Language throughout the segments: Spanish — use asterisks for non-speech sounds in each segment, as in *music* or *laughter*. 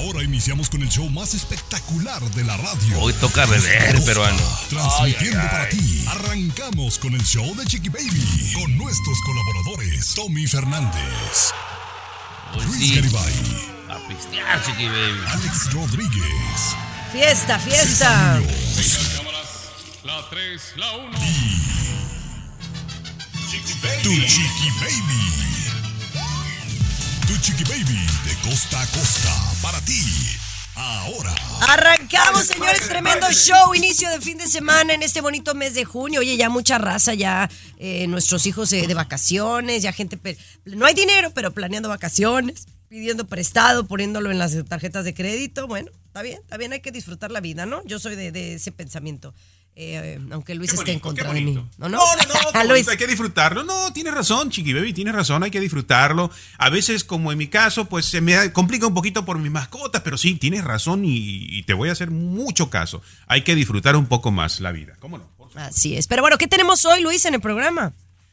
Ahora iniciamos con el show más espectacular de la radio. Hoy toca beber, peruano. Transmitiendo Ay, ay, para ay. ti. Arrancamos con el show de Chiqui Baby. Con nuestros colaboradores. Tommy Fernández. Hoy Luis sí. Garibay. A pistear, chiqui baby. Alex Rodríguez. Fiesta, fiesta. La 3, la 1. Tu Chiqui Baby. Tu Chiqui Baby de costa a costa. Para ti. Ahora. Arrancamos, señores, tremendo show, inicio de fin de semana en este bonito mes de junio. Oye, ya mucha raza, ya eh, nuestros hijos eh, de vacaciones, ya gente, no hay dinero, pero planeando vacaciones, pidiendo prestado, poniéndolo en las tarjetas de crédito. Bueno, está bien, está bien, hay que disfrutar la vida, ¿no? Yo soy de, de ese pensamiento, eh, eh, aunque Luis esté en contra de mí. No, no, No, *laughs* no, Luis. hay que disfrutarlo. No, tienes razón, Chiqui Baby, tienes razón, hay que disfrutarlo. A veces, como en mi caso, pues se me complica un poquito por mis mascotas, pero sí, tienes razón y, y te voy a hacer mucho caso. Hay que disfrutar un poco más la vida. ¿Cómo no? Así es. Pero bueno, ¿qué tenemos hoy, Luis, en el programa?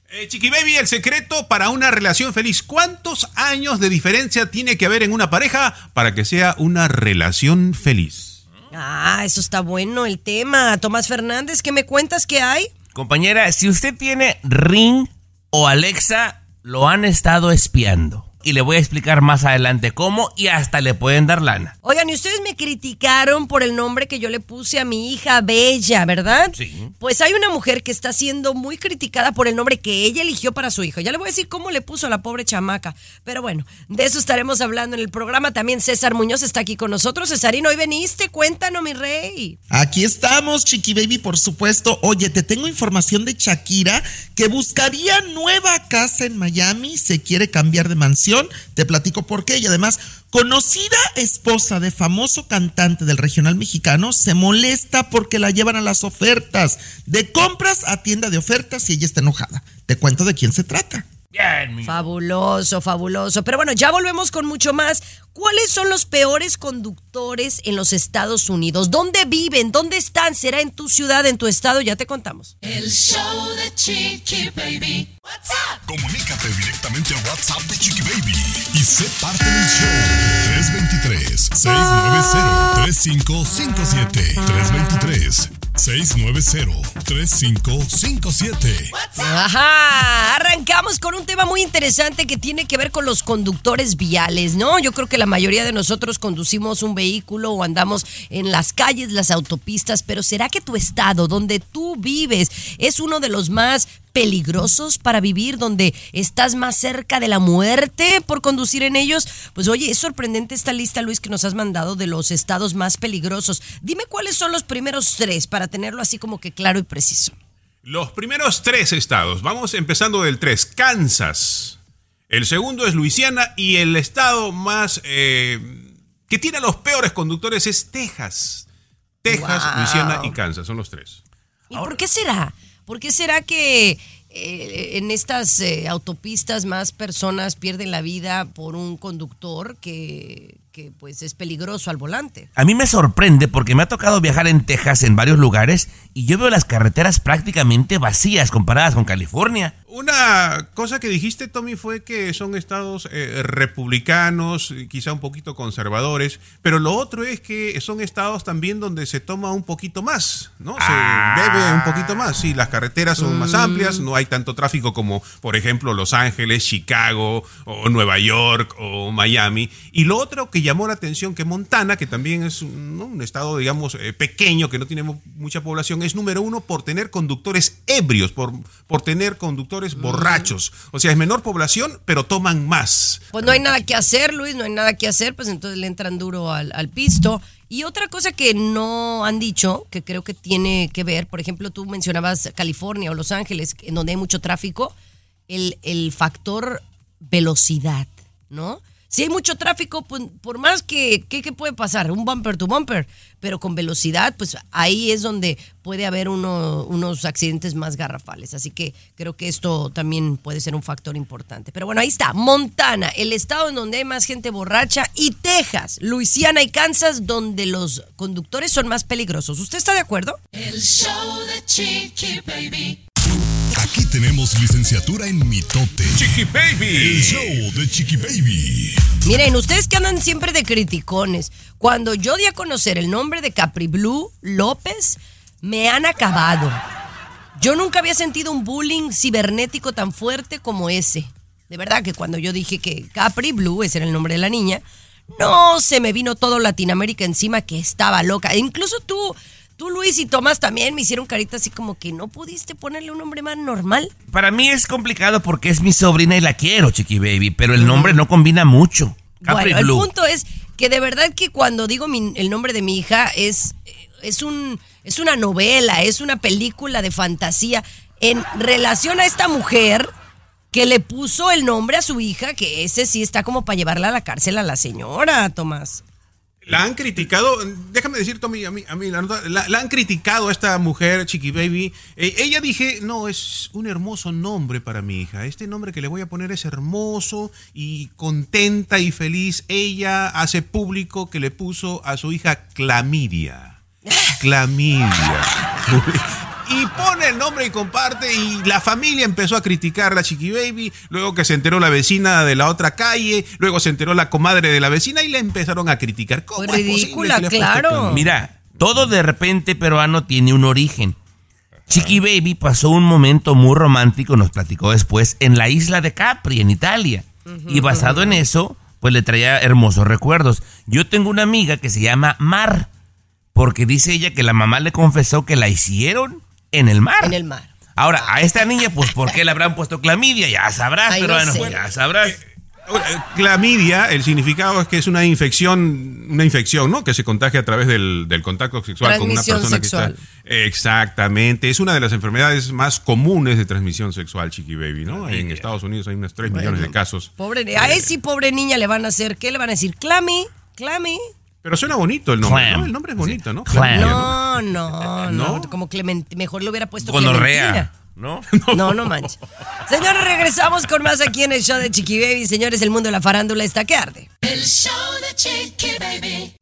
Eh, Chiqui Baby, el secreto para una relación feliz. ¿Cuántos años de diferencia tiene que haber en una pareja para que sea una relación feliz? Ah, eso está bueno el tema. Tomás Fernández, ¿qué me cuentas que hay? Compañera, si usted tiene Ring o Alexa, lo han estado espiando. Y le voy a explicar más adelante cómo y hasta le pueden dar lana. Oigan, y ustedes me criticaron por el nombre que yo le puse a mi hija Bella, ¿verdad? Sí. Pues hay una mujer que está siendo muy criticada por el nombre que ella eligió para su hijo. Ya le voy a decir cómo le puso a la pobre chamaca. Pero bueno, de eso estaremos hablando en el programa. También César Muñoz está aquí con nosotros. Cesarino, hoy veniste, cuéntanos, mi rey. Aquí estamos, Chiqui Baby, por supuesto. Oye, te tengo información de Shakira que buscaría nueva casa en Miami, se quiere cambiar de mansión. Te platico por qué. Y además, conocida esposa de famoso cantante del regional mexicano se molesta porque la llevan a las ofertas de compras a tienda de ofertas y ella está enojada. Te cuento de quién se trata. Bien, mi. Fabuloso, fabuloso. Pero bueno, ya volvemos con mucho más. ¿Cuáles son los peores conductores en los Estados Unidos? ¿Dónde viven? ¿Dónde están? ¿Será en tu ciudad, en tu estado? Ya te contamos. El show de Chiqui Baby. Comunícate directamente a WhatsApp de Chiqui Baby y sé parte del show. 323-690-3557. 323-690-3557. Ajá, arrancamos con un tema muy interesante que tiene que ver con los conductores viales, ¿no? Yo creo que la mayoría de nosotros conducimos un vehículo o andamos en las calles, las autopistas, pero ¿será que tu estado, donde tú vives, es uno de los más peligrosos para vivir, donde estás más cerca de la muerte por conducir en ellos? Pues oye, es sorprendente esta lista, Luis, que nos has mandado de los estados más peligrosos. Dime cuáles son los primeros tres para tenerlo así como que claro y preciso. Los primeros tres estados, vamos empezando del tres, Kansas. El segundo es Luisiana y el estado más eh, que tiene a los peores conductores es Texas. Texas, Wow. Luisiana y Kansas, son los tres. ¿Y por qué será? ¿Por qué será que eh, en estas eh, autopistas más personas pierden la vida por un conductor que, que, pues es peligroso al volante? A mí me sorprende porque me ha tocado viajar en Texas en varios lugares y yo veo las carreteras prácticamente vacías comparadas con California. Una cosa que dijiste, Tommy, fue que son estados eh, republicanos, quizá un poquito conservadores, pero lo otro es que son estados también donde se toma un poquito más, ¿no? Se bebe un poquito más. Sí, las carreteras son más amplias, no hay tanto tráfico como, por ejemplo, Los Ángeles, Chicago, o Nueva York, o Miami. Y lo otro que llamó la atención, que Montana, que también es un, ¿no? un estado, digamos, eh, pequeño, que no tiene mu- mucha población, es número uno por tener conductores ebrios, por, por tener conductores borrachos. O sea, es menor población, pero toman más. Pues no hay nada que hacer, Luis, no hay nada que hacer, pues entonces le entran duro al, al pisto. Y otra cosa que no han dicho, que creo que tiene que ver, por ejemplo, tú mencionabas California o Los Ángeles, en donde hay mucho tráfico, el, el factor velocidad, ¿no? Si hay mucho tráfico, pues, por más que, ¿qué, qué puede pasar? Un bumper to bumper, pero con velocidad, pues ahí es donde puede haber uno- unos accidentes más garrafales. Así que creo que esto también puede ser un factor importante. Pero bueno, ahí está, Montana, el estado en donde hay más gente borracha, y Texas, Luisiana y Kansas, donde los conductores son más peligrosos. ¿Usted está de acuerdo? El show de Chiqui Baby. Aquí tenemos licenciatura en mitote. Chiqui Baby. El show de Chiqui Baby. Miren, ustedes que andan siempre de criticones, cuando yo di a conocer el nombre de Capri Blue López, me han acabado. Yo nunca había sentido un bullying cibernético tan fuerte como ese. De verdad que cuando yo dije que Capri Blue, ese era el nombre de la niña, no se me vino todo Latinoamérica encima que estaba loca. E incluso tú, tú Luis y Tomás también me hicieron carita así como que no pudiste ponerle un nombre más normal. Para mí es complicado porque es mi sobrina y la quiero, Chiqui Baby, pero el nombre no combina mucho. Capri Bueno, el punto es que de verdad que cuando digo mi- el nombre de mi hija es, es, un, es una novela, es una película de fantasía en relación a esta mujer que le puso el nombre a su hija, que ese sí está como para llevarla a la cárcel a la señora, Tomás. La han criticado, déjame decir, Tommy, a mí, a mí la, nota- la- la han criticado a esta mujer, Chiqui Baby. Eh, ella dije, no, es un hermoso nombre para mi hija. Este nombre que le voy a poner es hermoso y contenta y feliz. Ella hace público que le puso a su hija Clamidia. *laughs* Clamidia. Y pone el nombre y comparte y la familia empezó a criticar a la Chiqui Baby, luego que se enteró la vecina de la otra calle, luego se enteró la comadre de la vecina y la empezaron a criticar. ¿Cómo es posible Ridícula, puesto claro. Mira, todo de repente peruano tiene un origen. Chiqui Baby pasó un momento muy romántico, nos platicó después, en la isla de Capri, en Italia. Y basado en eso, pues le traía hermosos recuerdos. Yo tengo una amiga que se llama Mar, porque dice ella que la mamá le confesó que la hicieron en el mar. En el mar. Ahora, a esta niña, pues, ¿por qué le habrán puesto clamidia? Ya sabrás, Ay, no peruano, sé. ya sabrás. Ahora, eh, Clamidia, el significado es que es una infección, una infección, ¿no? Que se contagia a través del, del contacto sexual con una Transmisión persona sexual. que está. Exactamente. Es una de las enfermedades más comunes de transmisión sexual, Chiqui Baby, ¿no? En Estados Unidos hay unos 3 millones de casos. Pobre, a ese pobre niña le van a hacer, ¿qué le van a decir? Clami, Clami. Pero suena bonito el nombre, Clam. ¿no? El nombre es bonito, ¿no? Clam. No, no, no, ¿No? como Clement, mejor le hubiera puesto Gonorrea, Clementina. ¿no? *laughs* No, no manches. Señores, regresamos con más aquí en el show de Chiqui Baby. Señores, el mundo de la farándula está que arde. El show de Chiqui Baby.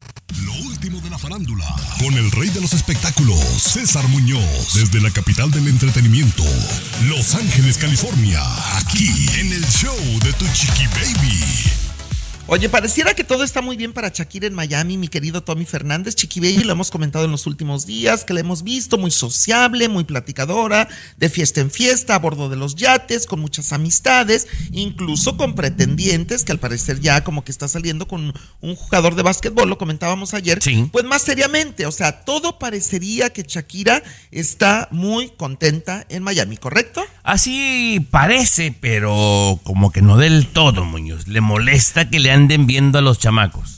Lo último de la farándula. Con el rey de los espectáculos, César Muñoz. Desde la capital del entretenimiento, Los Ángeles, California. Aquí en el show de tu chiqui baby. Oye, pareciera que todo está muy bien para Shakira en Miami, mi querido Tommy Fernández. Chiqui Baby, lo hemos comentado en los últimos días, que la hemos visto muy sociable, muy platicadora, de fiesta en fiesta, a bordo de los yates, con muchas amistades, incluso con pretendientes, que al parecer ya como que está saliendo con un jugador de básquetbol, lo comentábamos ayer. Sí. Pues más seriamente, o sea, todo parecería que Shakira está muy contenta en Miami, ¿correcto? Así parece, pero como que no del todo, Muñoz. Le molesta que le anden viendo a los chamacos.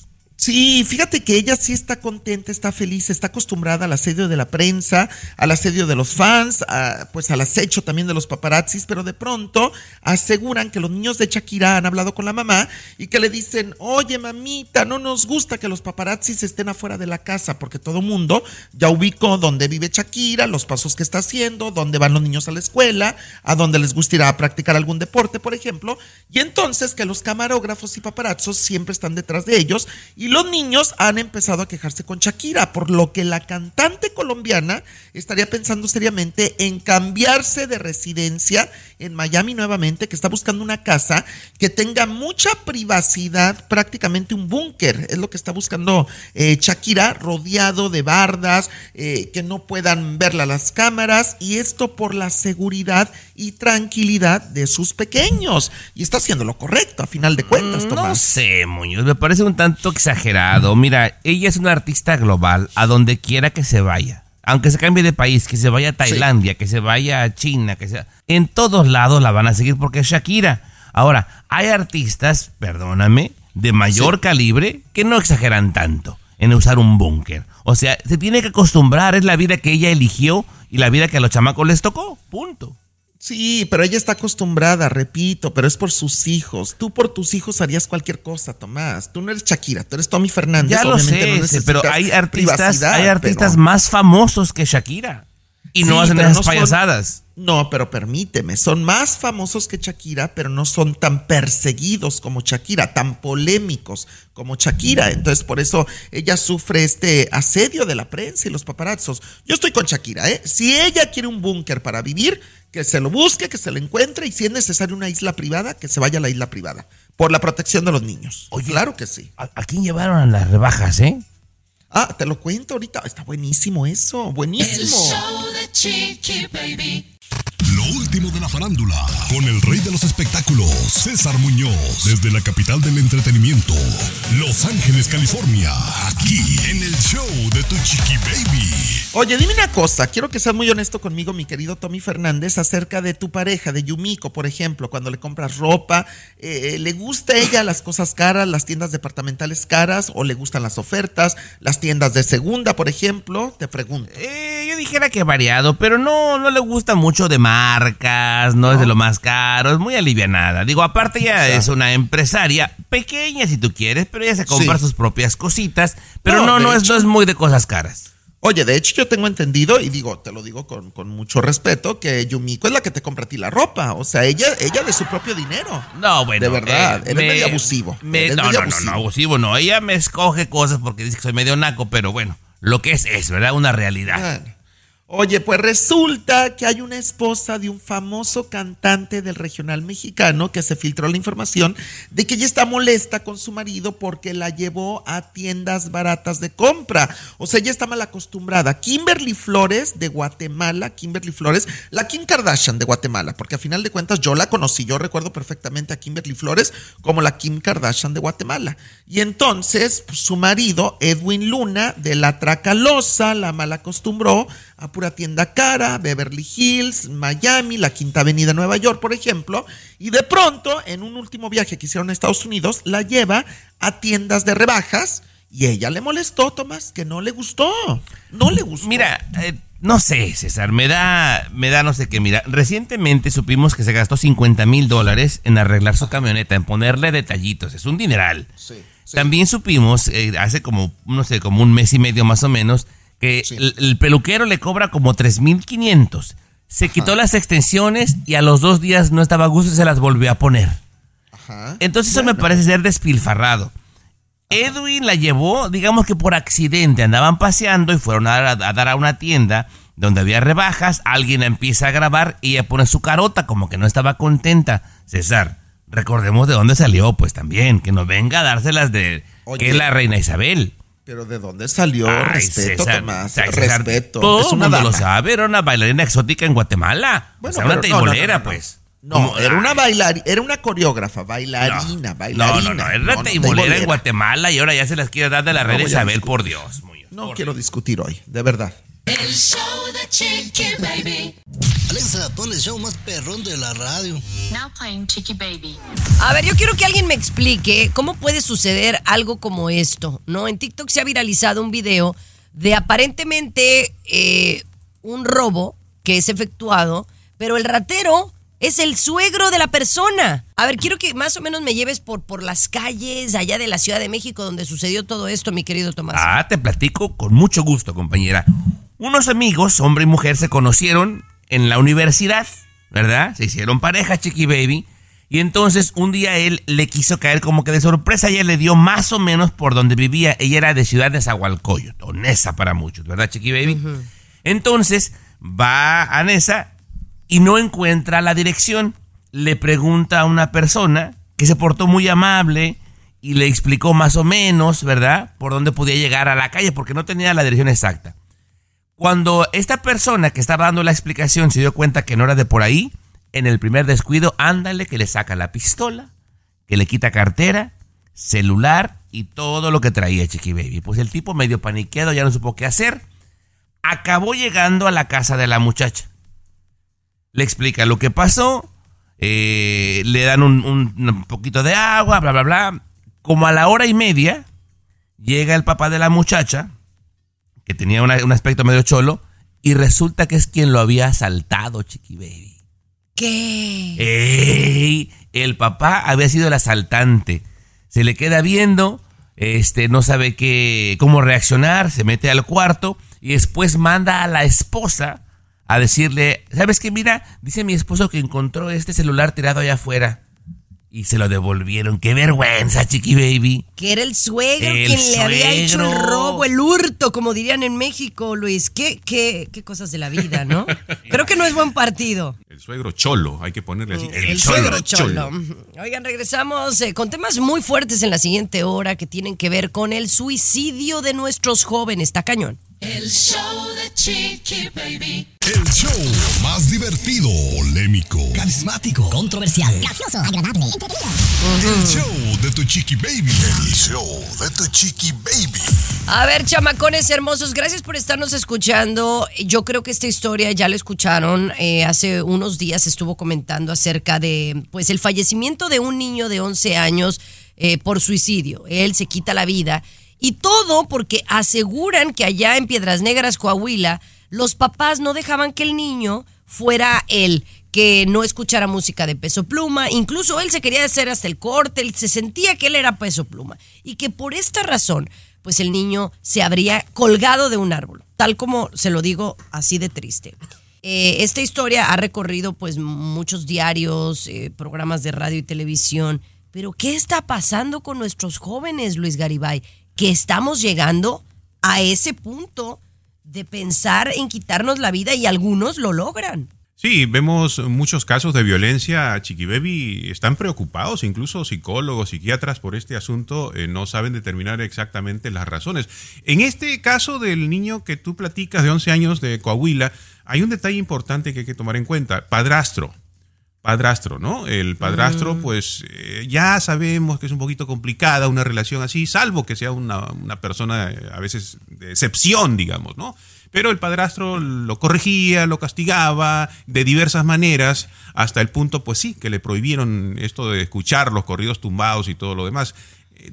Sí, fíjate que ella sí está contenta, está feliz, está acostumbrada al asedio de la prensa, al asedio de los fans, pues al acecho también de los paparazzis, pero de pronto aseguran que los niños de Shakira han hablado con la mamá y que le dicen, oye mamita, no nos gusta que los paparazzis estén afuera de la casa porque todo mundo ya ubicó dónde vive Shakira, los pasos que está haciendo, dónde van los niños a la escuela, a dónde les gusta ir a practicar algún deporte, por ejemplo, y entonces que los camarógrafos y paparazzos siempre están detrás de ellos y los niños han empezado a quejarse con Shakira, por lo que la cantante colombiana estaría pensando seriamente en cambiarse de residencia en Miami nuevamente, que está buscando una casa que tenga mucha privacidad, prácticamente un búnker, es lo que está buscando eh, Shakira, rodeado de bardas, eh, que no puedan verla las cámaras, y esto por la seguridad y tranquilidad de sus pequeños. Y está haciendo lo correcto, a final de cuentas, No Tomás. sé, Muñoz, me parece un tanto exagerado. Mira, ella es una artista global, a donde quiera que se vaya. Aunque se cambie de país, que se vaya a Tailandia, que se vaya a China, que sea... En todos lados la van a seguir porque es Shakira. Ahora, hay artistas, perdóname, de mayor calibre que no exageran tanto en usar un búnker. O sea, se tiene que acostumbrar, es la vida que ella eligió y la vida que a los chamacos les tocó. Punto. Sí, pero ella está acostumbrada, repito, pero es por sus hijos. Tú por tus hijos harías cualquier cosa, Tomás. Tú no eres Shakira, tú eres Tommy Fernández. Ya lo sé, no pero hay artistas, hay artistas pero- más famosos que Shakira. Y no Sí, hacen esas no son- payasadas. No, pero permíteme, son más famosos que Shakira, pero no son tan perseguidos como Shakira, tan polémicos como Shakira. Entonces, por eso ella sufre este asedio de la prensa y los paparazzos. Yo estoy con Shakira, ¿eh? Si ella quiere un búnker para vivir, que se lo busque, que se lo encuentre, y si es necesario una isla privada, que se vaya a la isla privada, por la protección de los niños. Oye, claro que sí. ¿A, a quién llevaron a las rebajas, eh? Ah, te lo cuento ahorita. Está buenísimo eso, El buenísimo. show de Chiqui Baby. Lo último de la farándula, con el rey de los espectáculos, César Muñoz, desde la capital del entretenimiento, Los Ángeles, California, aquí en el show de Tu Chiqui Baby. Oye, dime una cosa, quiero que seas muy honesto conmigo, mi querido Tommy Fernández, acerca de tu pareja, de Yumiko, por ejemplo, cuando le compras ropa, eh, ¿le gusta a ella las cosas caras, las tiendas departamentales caras, o le gustan las ofertas, las tiendas de segunda, por ejemplo? Te pregunto. Eh, yo dijera que variado, pero no, no le gusta mucho de marcas, no, es de lo más caro, es muy alivianada. Digo, aparte ya es una empresaria pequeña si tú quieres, pero ella se compra Sí. sus propias cositas, pero No, no, no, es, hecho. no es muy de cosas caras. Oye, de hecho yo tengo entendido, y digo, te lo digo con, con mucho respeto, que Yumiko es la que te compra a ti la ropa, o sea, ella, ella de su propio dinero. No, bueno. De verdad, eh, eres medio abusivo, me- eres no, medio no, no, abusivo. no, abusivo no. Ella me escoge cosas porque dice que soy medio naco, pero bueno, lo que es es, ¿verdad? Una realidad. Bueno. Oye, pues resulta que hay una esposa de un famoso cantante del regional mexicano que se filtró la información de que ella está molesta con su marido porque la llevó a tiendas baratas de compra. O sea, ella está mal acostumbrada. Kimberly Flores de Guatemala, Kimberly Flores, la Kim Kardashian de Guatemala, porque a final de cuentas yo la conocí, yo recuerdo perfectamente a Kimberly Flores como la Kim Kardashian de Guatemala. Y entonces pues, su marido, Edwin Luna, de la Tracalosa, la mal acostumbró a pura tienda cara, Beverly Hills, Miami, la Quinta Avenida Nueva York, por ejemplo, y de pronto, en un último viaje que hicieron a Estados Unidos, la lleva a tiendas de rebajas y ella le molestó, Tomás, que no le gustó, no le gustó. Mira, eh, no sé, César, me da, me da no sé qué. Mira, recientemente supimos que se gastó 50 mil dólares en arreglar su camioneta, en ponerle detallitos. Es un dineral. Sí, sí. También supimos, eh, hace como, no sé, como un mes y medio más o menos, que Sí. el, el peluquero le cobra como 3.500. Se quitó las extensiones y a los dos días no estaba a gusto y se las volvió a poner. Ajá. Entonces eso me parece ser despilfarrado. Edwin la llevó, digamos que por accidente, andaban paseando y fueron a, a dar a una tienda donde había rebajas, alguien empieza a grabar y ella pone su carota como que no estaba contenta. César, recordemos de dónde salió, pues también, que no venga a dárselas de Oye. que es la reina Isabel. Pero ¿de dónde salió? Ay, respeto, César, Tomás, César, respeto. Todo es una mundo lo sabe, era una bailarina exótica en Guatemala. Bueno, o sea, una pero no, no, no, teibolera, no, pues. No, era una bailarina, era una coreógrafa, bailarina, bailarina. No, no, no, era no, teibolera en Guatemala y ahora ya se las quiere dar de la a Isabel, por Dios. muy- No por quiero Dios. discutir hoy, de verdad. El show de Chiqui Baby. Alexa, pon el show más perrón de la radio. Now playing Chicky Baby. A ver, yo quiero que alguien me explique cómo puede suceder algo como esto, ¿no? En TikTok se ha viralizado un video de aparentemente eh, un robo que es efectuado, pero el ratero es el suegro de la persona. A ver, quiero que más o menos me lleves por, por las calles allá de la Ciudad de México donde sucedió todo esto, mi querido Tomás. Ah, te platico con mucho gusto, compañera. Unos amigos, hombre y mujer, se conocieron en la universidad, ¿verdad? Se hicieron pareja, Chiqui Baby. Y entonces un día él le quiso caer como que de sorpresa, ella le dio más o menos por donde vivía. Ella era de Ciudad de Zahualcoyot, o Nesa para muchos, ¿verdad, Chiqui Baby? Entonces va a Nesa y no encuentra la dirección. Le pregunta a una persona que se portó muy amable y le explicó más o menos, ¿verdad? Por dónde podía llegar a la calle porque no tenía la dirección exacta. Cuando esta persona que estaba dando la explicación se dio cuenta que no era de por ahí, en el primer descuido, ándale que le saca la pistola, que le quita cartera, celular y todo lo que traía Chiqui Baby. Pues el tipo medio paniqueado ya no supo qué hacer. Acabó llegando a la casa de la muchacha. Le explica lo que pasó, eh, le dan un, poquito de agua, bla, bla, bla. Como a la hora y media, llega el papá de la muchacha, que tenía una- un aspecto medio cholo, y resulta que es quien lo había asaltado, Chiqui Baby. ¿Qué? ¡Ey! El papá había sido el asaltante. Se le queda viendo, este, no sabe qué, cómo reaccionar, se mete al cuarto y después manda a la esposa a decirle, ¿sabes qué? Mira, dice mi esposo que encontró este celular tirado allá afuera. Y se lo devolvieron. ¡Qué vergüenza, chiqui baby! Que era el suegro El quien le había hecho el robo, el hurto, como dirían en México, Luis. ¿Qué, qué, qué cosas de la vida, ¿no? *laughs* Creo que no es buen partido. El suegro cholo, hay que ponerle así. El, suegro cholo. Oigan, regresamos eh, con temas muy fuertes en la siguiente hora que tienen que ver con el suicidio de nuestros jóvenes. Está cañón. El show de Chiqui Baby. El show más divertido, polémico, Carismático, controversial, gracioso, agradable, entretenido. el show de tu chiqui baby. El show de tu chiqui baby. A ver, chamacones hermosos, gracias por estarnos escuchando. Yo creo que esta historia ya la escucharon. eh, hace unos días estuvo comentando acerca de, pues, el fallecimiento de un niño de 11 años eh, por suicidio. Él se quita la vida y todo porque aseguran que allá en Piedras Negras, Coahuila, los papás no dejaban que el niño fuera él, que no escuchara música de peso pluma, incluso él se quería hacer hasta el corte, él se sentía que él era peso pluma y que por esta razón, pues el niño se habría colgado de un árbol, tal como se lo digo así de triste. Eh, esta historia ha recorrido pues muchos diarios, eh, programas de radio y televisión, pero ¿qué está pasando con nuestros jóvenes, Luis Garibay? Que estamos llegando a ese punto de pensar en quitarnos la vida y algunos lo logran. Sí, vemos muchos casos de violencia. Chiqui Baby están preocupados, incluso psicólogos, psiquiatras por este asunto eh, no saben determinar exactamente las razones. En este caso del niño que tú platicas de 11 años de Coahuila, hay un detalle importante que hay que tomar en cuenta. Padrastro. Padrastro, ¿no? El padrastro, pues eh, ya sabemos que es un poquito complicada una relación así, salvo que sea una, una persona eh, a veces de excepción, digamos, ¿no? Pero el padrastro lo corregía, lo castigaba de diversas maneras, hasta el punto, pues sí, que le prohibieron esto de escuchar los corridos tumbados y todo lo demás.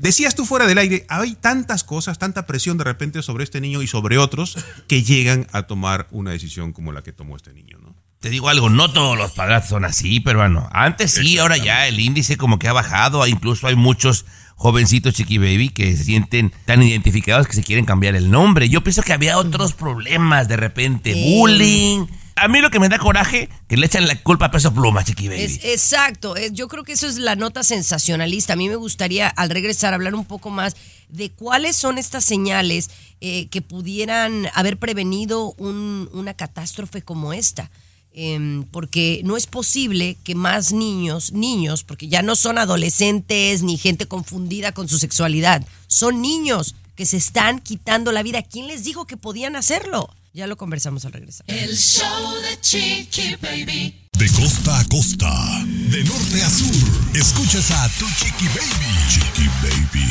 Decías tú fuera del aire, hay tantas cosas, tanta presión de repente sobre este niño y sobre otros que llegan a tomar una decisión como la que tomó este niño, ¿no? Te digo algo, no todos los padrastros son así, pero bueno, antes sí, ahora ya el índice como que ha bajado, incluso hay muchos jovencitos chiqui baby que se sienten tan identificados que se quieren cambiar el nombre. Yo pienso que había otros problemas de repente, bullying. A mí lo que me da coraje, que le echan la culpa a peso pluma, chiqui baby. Es, exacto, yo creo que eso es la nota sensacionalista. A mí me gustaría al regresar hablar un poco más de cuáles son estas señales eh, que pudieran haber prevenido un- una catástrofe como esta. Em, porque no es posible que más niños, niños, porque ya no son adolescentes ni gente confundida con su sexualidad, son niños que se están quitando la vida. ¿Quién les dijo que podían hacerlo? Ya lo conversamos al regresar. El show de Chiqui Baby. De costa a costa, de norte a sur, escuchas a tu chiqui baby. Chiqui baby.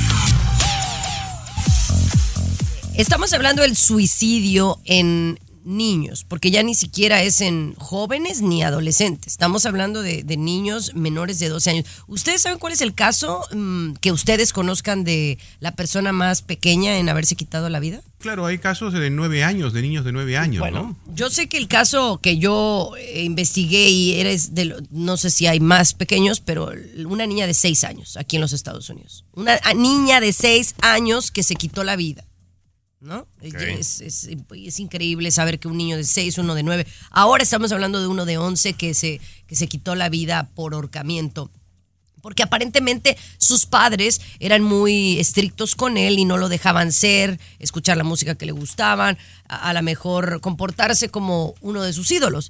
Estamos hablando del suicidio en niños, porque ya ni siquiera es en jóvenes ni adolescentes. Estamos hablando de, de niños menores de 12 años. ¿Ustedes saben cuál es el caso mm, que ustedes conozcan de la persona más pequeña en haberse quitado la vida? Claro, hay casos de nueve años, de niños de nueve años, ¿no? Yo sé que el caso que yo eh, investigué y eres de, no sé si hay más pequeños, pero una niña de 6 años aquí en los Estados Unidos. Una niña de 6 años que se quitó la vida. ¿No? Es, es- es increíble saber que un niño de 6, uno de 9, ahora estamos hablando de uno de 11 que se, que se quitó la vida por ahorcamiento porque aparentemente sus padres eran muy estrictos con él y no lo dejaban ser, escuchar la música que le gustaban, a, a lo mejor comportarse como uno de sus ídolos.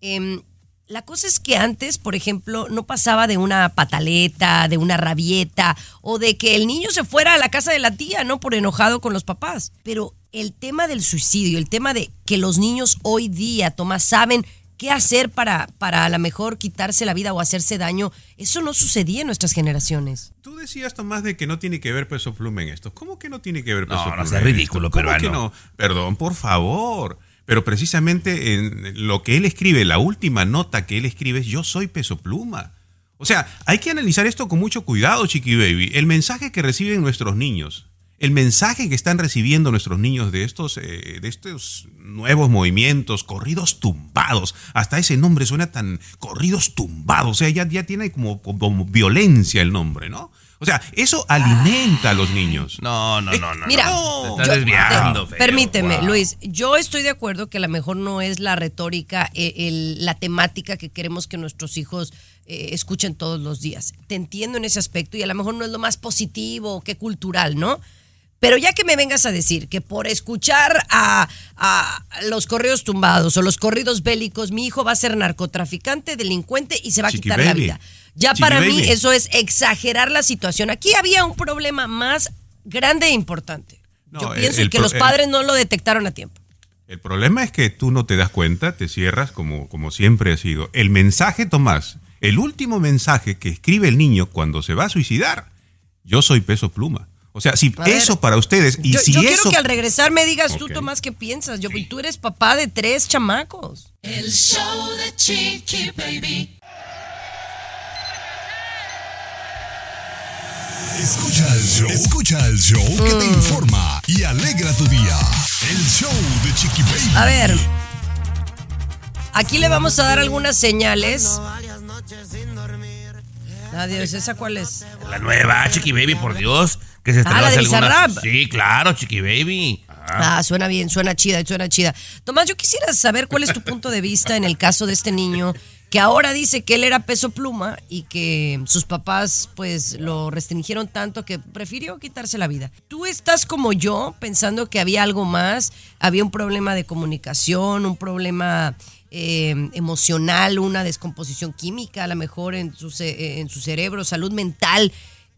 Em, la cosa es que antes, por ejemplo, no pasaba de una pataleta, de una rabieta o de que el niño se fuera a la casa de la tía, ¿no? Por enojado con los papás. Pero el tema del suicidio, el tema de que los niños hoy día, Tomás, saben qué hacer para, para a lo mejor quitarse la vida o hacerse daño, eso no sucedía en nuestras generaciones. Tú decías, Tomás, de que no tiene que ver peso pluma en esto. ¿Cómo que no tiene que ver peso No, no pluma? sea en ridículo, esto? ¿Cómo peruano. que no? Perdón, por favor. Pero precisamente en lo que él escribe, la última nota que él escribe es yo soy peso pluma. O sea, hay que analizar esto con mucho cuidado, Chiqui Baby. El mensaje que reciben nuestros niños el mensaje que están recibiendo nuestros niños de estos, eh, de estos nuevos movimientos, corridos tumbados, hasta ese nombre suena tan corridos tumbados, o sea, ya, ya tiene como, como violencia el nombre, ¿no? O sea, eso alimenta a los niños. No, no, no, no. Mira, no. Te yo- estás desviando. te- feo. permíteme, Wow. Luis, yo estoy de acuerdo que a lo mejor no es la retórica, eh, el- la temática que queremos que nuestros hijos eh, escuchen todos los días. Te entiendo en ese aspecto y a lo mejor no es lo más positivo que cultural, ¿no? Pero ya que me vengas a decir que por escuchar a, a los corridos tumbados o los corridos bélicos, mi hijo va a ser narcotraficante, delincuente y se va a Chiqui quitar la vida. Ya Chiqui para mí eso es exagerar la situación. Aquí había un problema más grande e importante. No, Yo pienso el que los el- padres no lo detectaron a tiempo. El problema es que tú no te das cuenta, te cierras como, como siempre ha sido. El mensaje, Tomás, el último mensaje que escribe el niño cuando se va a suicidar, yo soy peso pluma. O sea, si A ver, eso para ustedes y yo si yo eso... quiero que al regresar me digas tú. Tomás, qué piensas. Yo, Tú eres papá de tres chamacos. El show de Chiqui Baby. Escucha el show. Escucha el show que te Mm. informa y alegra tu día. El show de Chiqui Baby. A ver, aquí le vamos a dar algunas señales. Adiós, ¿esa cuál es? La nueva, Chiqui Baby, por Dios. Que se estrenó Ah, la de algunas-. Sí, claro, Chiqui Baby. Ah, suena bien, suena chida, suena chida. Tomás, yo quisiera saber cuál es tu punto de vista en el caso de este niño que ahora dice que él era peso pluma y que sus papás pues lo restringieron tanto que prefirió quitarse la vida. ¿Tú estás como yo pensando que había algo más? ¿Había un problema de comunicación, un problema eh, emocional, una descomposición química a lo mejor en su, cerebro, salud mental?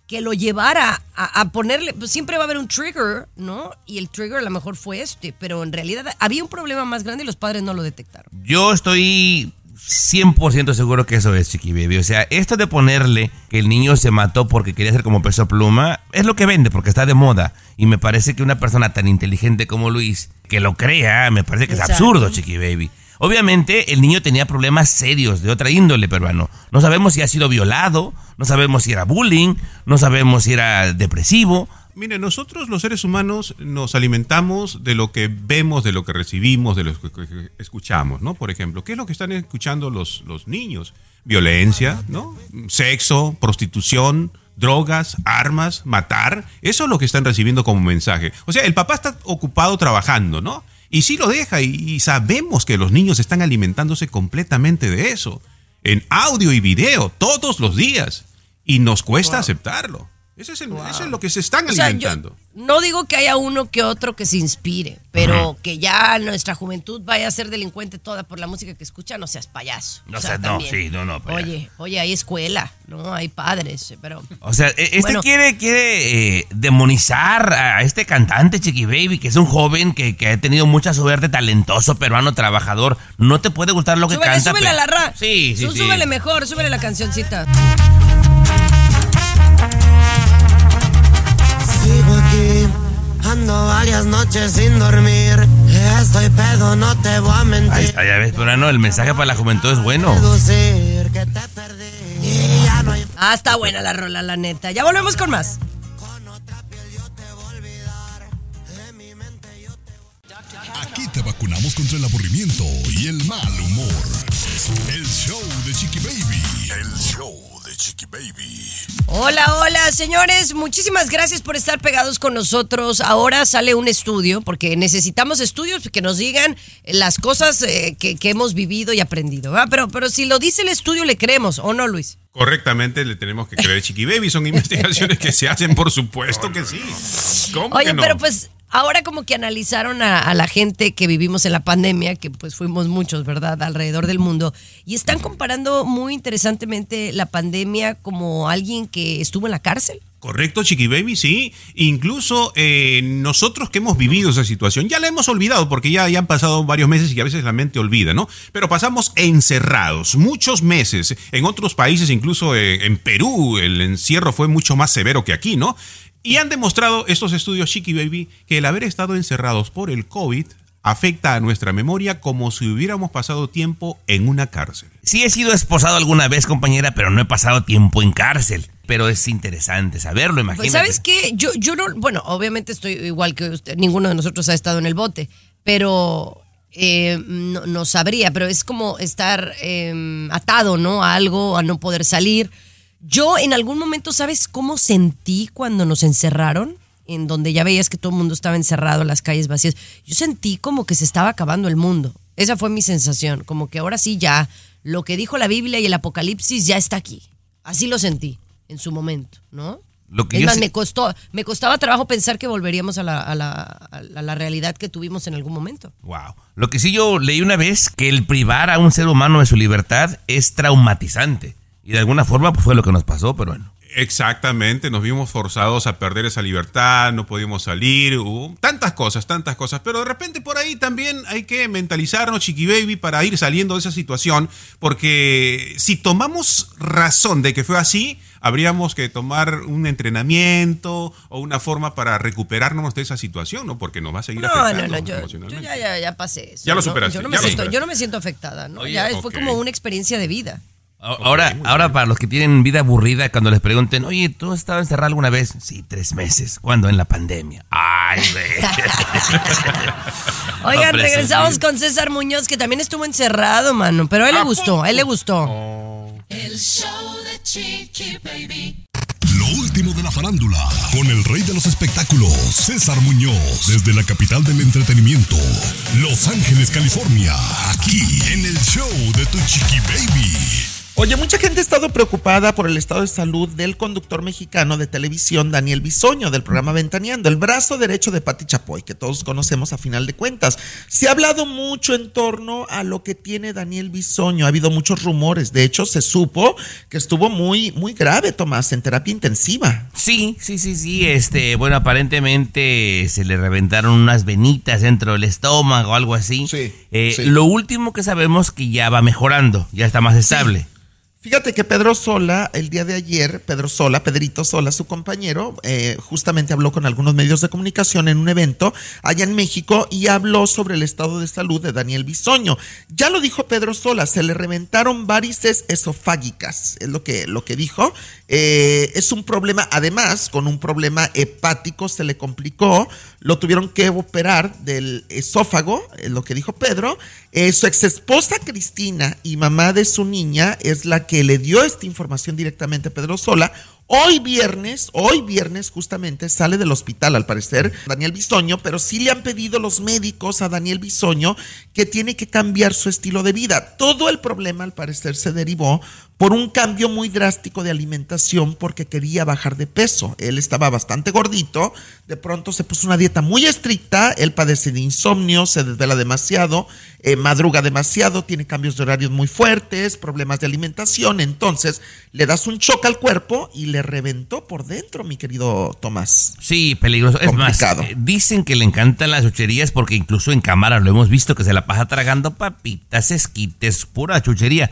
que lo llevara a, a ponerle, pues siempre va a haber un trigger, ¿no? Y el trigger a lo mejor fue este, pero en realidad había un problema más grande y los padres no lo detectaron. Yo estoy 100% seguro que eso es, Chiqui Baby. O sea, esto de ponerle que el niño se mató porque quería ser como peso pluma, es lo que vende, porque está de moda. Y me parece que una persona tan inteligente como Luis, que lo crea, me parece que es absurdo, Chiqui Baby. Obviamente, el niño tenía problemas serios de otra índole, peruano. No sabemos si ha sido violado, no sabemos si era bullying, no sabemos si era depresivo. Mire, nosotros los seres humanos nos alimentamos de lo que vemos, de lo que recibimos, de lo que escuchamos, ¿no? Por ejemplo, ¿qué es lo que están escuchando los, los niños? Violencia, ¿no? Sexo, prostitución, drogas, armas, matar. Eso es lo que están recibiendo como mensaje. O sea, el papá está ocupado trabajando, ¿no? Y sí lo deja y, y sabemos que los niños están alimentándose completamente de eso. En audio y video, todos los días. Y nos cuesta aceptarlo. Eso es, el- eso es lo que se están O sea, yo alimentando. no digo que haya uno que otro que se inspire, pero que ya nuestra juventud vaya a ser delincuente toda por la música que escucha, no seas payaso. No O sea, seas- no, también. sí, no, no, payaso. Oye, oye, hay escuela, ¿no? Hay padres, pero... O sea, e- este Bueno. quiere, quiere eh, demonizar a este cantante, Chiqui Baby, que es un joven que, que ha tenido mucha suerte, talentoso, peruano, trabajador. No te puede gustar lo que Súbele, canta. súbele a la ra. Sí, sí, Sú- sí. Súbele mejor, súbele la cancioncita. Aquí, ando varias noches sin dormir. Estoy pedo, no te voy a Ahí mentir. está, ya ves, el mensaje para la juventud es bueno. Ah, está buena la rola, la neta. Ya volvemos con más. Aquí te vacunamos contra el aburrimiento y el mal humor. El show de Chiqui Baby. El show Chiqui Baby. Hola, hola, señores. Muchísimas gracias por estar pegados con nosotros. Ahora sale un estudio, porque necesitamos estudios que nos digan las cosas eh, que, que hemos vivido y aprendido. ¿verdad? Pero, pero si lo dice el estudio, le creemos, ¿o no, Luis? Correctamente le tenemos que creer Chiqui Baby. Son *laughs* investigaciones que se hacen, por supuesto que sí. ¿Cómo Oye, que no? pero pues ahora como que analizaron a, la gente que vivimos en la pandemia, que pues fuimos muchos, ¿verdad? Alrededor del mundo, y están comparando muy interesantemente la pandemia como alguien que estuvo en la cárcel. Correcto, Chiqui Baby, sí. Incluso eh, nosotros que hemos vivido esa situación, ya la hemos olvidado porque ya, ya han pasado varios meses y a veces la mente olvida, ¿no? Pero pasamos encerrados muchos meses. En otros países, incluso eh, en Perú, el encierro fue mucho más severo que aquí, ¿no? Y han demostrado estos estudios, Chiqui Baby, que el haber estado encerrados por el COVID afecta a nuestra memoria como si hubiéramos pasado tiempo en una cárcel. Sí he sido esposado alguna vez, compañera, pero no he pasado tiempo en cárcel. Pero es interesante saberlo, imagínate. Pues, ¿sabes qué? Yo, yo no, bueno, obviamente estoy igual que usted, ninguno de nosotros ha estado en el bote, pero eh, no, no sabría, pero es como estar eh, atado, ¿no? A algo, a no poder salir. Yo en algún momento, ¿sabes cómo sentí cuando nos encerraron? En donde ya veías que todo el mundo estaba encerrado, las calles vacías. Yo sentí como que se estaba acabando el mundo. Esa fue mi sensación, como que ahora sí ya lo que dijo la Biblia y el Apocalipsis ya está aquí. Así lo sentí en su momento, ¿no? Lo que es más, me costó, me costaba trabajo pensar que volveríamos a la, a la- a la realidad que tuvimos en algún momento. Wow. Lo que sí yo leí una vez que el privar a un ser humano de su libertad es traumatizante. Y de alguna forma pues, fue lo que nos pasó, pero bueno. Exactamente, nos vimos forzados a perder esa libertad, no podíamos salir, hubo tantas cosas, tantas cosas, pero de repente por ahí también hay que mentalizarnos, Chiqui Baby, para ir saliendo de esa situación, porque si tomamos razón de que fue así, habríamos que tomar un entrenamiento o una forma para recuperarnos de esa situación, ¿no? Porque nos va a seguir No, afectando no, no, yo, yo ya, ya, ya pasé eso. Ya lo ¿no? superaste, Yo no, me siento, superaste. yo no me siento afectada, ¿no? Oye, ya ok. fue como una experiencia de vida. Ahora, ahora para los que tienen vida aburrida, cuando les pregunten, oye, ¿tú has estado encerrado alguna vez? Sí, tres meses. ¿Cuándo? En la pandemia. Ay, güey. *laughs* Oigan, regresamos con César Muñoz, que también estuvo encerrado, mano. Pero a él le gustó, a él le gustó. El show de Chiqui Baby. Lo último de la farándula, con el rey de los espectáculos, César Muñoz, desde la capital del entretenimiento, Los Ángeles, California, aquí en el show de Tu Chiqui Baby. Oye, mucha gente ha estado preocupada por el estado de salud del conductor mexicano de televisión Daniel Bisoño del programa Ventaneando, el brazo derecho de Pati Chapoy, que todos conocemos a final de cuentas. Se ha hablado mucho en torno a lo que tiene Daniel Bisoño, ha habido muchos rumores, de hecho se supo que estuvo muy muy grave, Tomás, en terapia intensiva. Sí, sí, sí, sí. Este, bueno, aparentemente se le reventaron unas venitas dentro del estómago o algo así. Sí, Eh, sí. Lo último que sabemos que ya va mejorando, ya está más estable. Fíjate que Pedro Sola, el día de ayer, Pedro Sola, Pedrito Sola, su compañero, eh, justamente habló con algunos medios de comunicación en un evento allá en México y habló sobre el estado de salud de Daniel Bisoño. Ya lo dijo Pedro Sola, se le reventaron varices esofágicas, es lo que, lo que dijo. Eh, es un problema, además, con un problema hepático se le complicó, lo tuvieron que operar del esófago, es lo que dijo Pedro. Eh, su ex esposa Cristina y mamá de su niña es la le dio esta información directamente a Pedro Sola. Hoy viernes, hoy viernes justamente sale del hospital al parecer Daniel Bisoño, pero sí le han pedido los médicos a Daniel Bisoño que tiene que cambiar su estilo de vida. Todo el problema al parecer se derivó por un cambio muy drástico de alimentación porque quería bajar de peso. Él estaba bastante gordito, de pronto se puso una dieta muy estricta, él padece de insomnio, se desvela demasiado, eh, madruga demasiado, tiene cambios de horarios muy fuertes, problemas de alimentación, entonces le das un choque al cuerpo y le reventó por dentro, mi querido Tomás. Sí, peligroso. Es Complicado. más, eh, dicen que le encantan las chucherías porque incluso en cámara lo hemos visto que se la pasa tragando papitas, esquites, pura chuchería.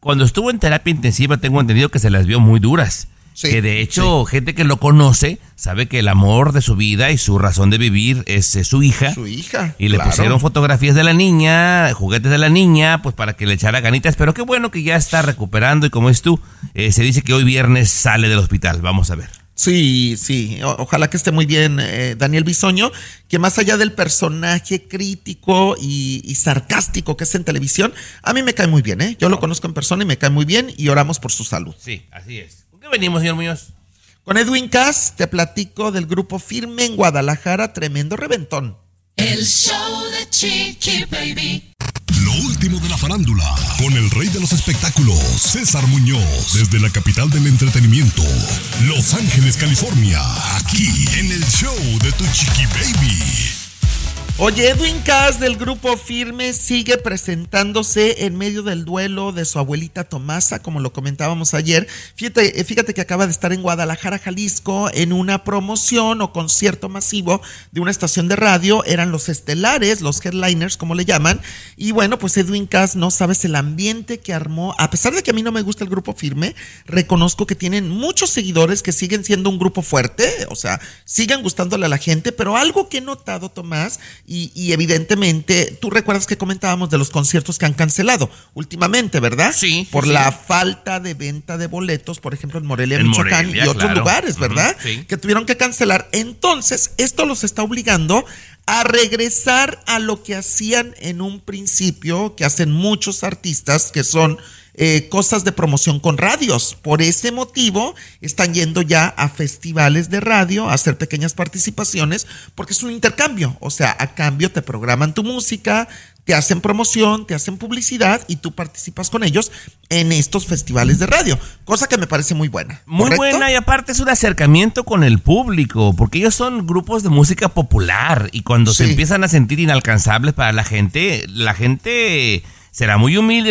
Cuando estuvo en terapia intensiva tengo entendido que se las vio muy duras. Sí, que de hecho gente que lo conoce sabe que el amor de su vida y su razón de vivir es, su hija. Su hija. Y le claro. pusieron fotografías de la niña, juguetes de la niña, pues para que le echara ganitas. Pero qué bueno que ya está recuperando y como es tú, eh, se dice que hoy viernes sale del hospital. Vamos a ver. Sí, sí, o- ojalá que esté muy bien eh, Daniel Bisoño, que más allá del personaje crítico y, y sarcástico que es en televisión, a mí me cae muy bien, ¿eh? Yo lo conozco en persona y me cae muy bien y oramos por su salud. Sí, así es. ¿Con qué venimos, señor Muñoz? Con Edwin Cass te platico del grupo Firme en Guadalajara, tremendo reventón. El show de Chiqui Baby. Lo último de la farándula, con el rey de los espectáculos, César Muñoz, desde la capital del entretenimiento, Los Ángeles, California, aquí en el show de Tu Chiqui Baby. Oye, Edwin Cass del grupo Firme sigue presentándose en medio del duelo de su abuelita Tomasa, como lo comentábamos ayer. Fíjate, eh, fíjate que acaba de estar en Guadalajara, Jalisco, en una promoción o concierto masivo de una estación de radio. Eran los estelares, los headliners, como le llaman. Y bueno, pues Edwin Cass, no sabes el ambiente que armó. A pesar de que a mí no me gusta el grupo Firme, reconozco que tienen muchos seguidores que siguen siendo un grupo fuerte, o sea, siguen gustándole a la gente, pero algo que he notado, Tomás, y, y evidentemente, tú recuerdas que comentábamos de los conciertos que han cancelado últimamente, ¿verdad? Sí. Por sí, la falta de venta de boletos, por ejemplo, en Morelia, En Michoacán Morelia, y otros claro. lugares, ¿verdad? Sí. Que tuvieron que cancelar. Entonces, esto los está obligando a regresar a lo que hacían en un principio, que hacen muchos artistas, que son eh, cosas de promoción con radios. Por ese motivo, están yendo ya a festivales de radio, a hacer pequeñas participaciones, porque es un intercambio. O sea, a cambio te programan tu música, te hacen promoción, te hacen publicidad y tú participas con ellos en estos festivales de radio, cosa que me parece muy buena. Muy ¿correcto? buena y aparte es un acercamiento con el público, porque ellos son grupos de música popular y cuando se empiezan a sentir inalcanzables para la gente, la gente será muy humilde.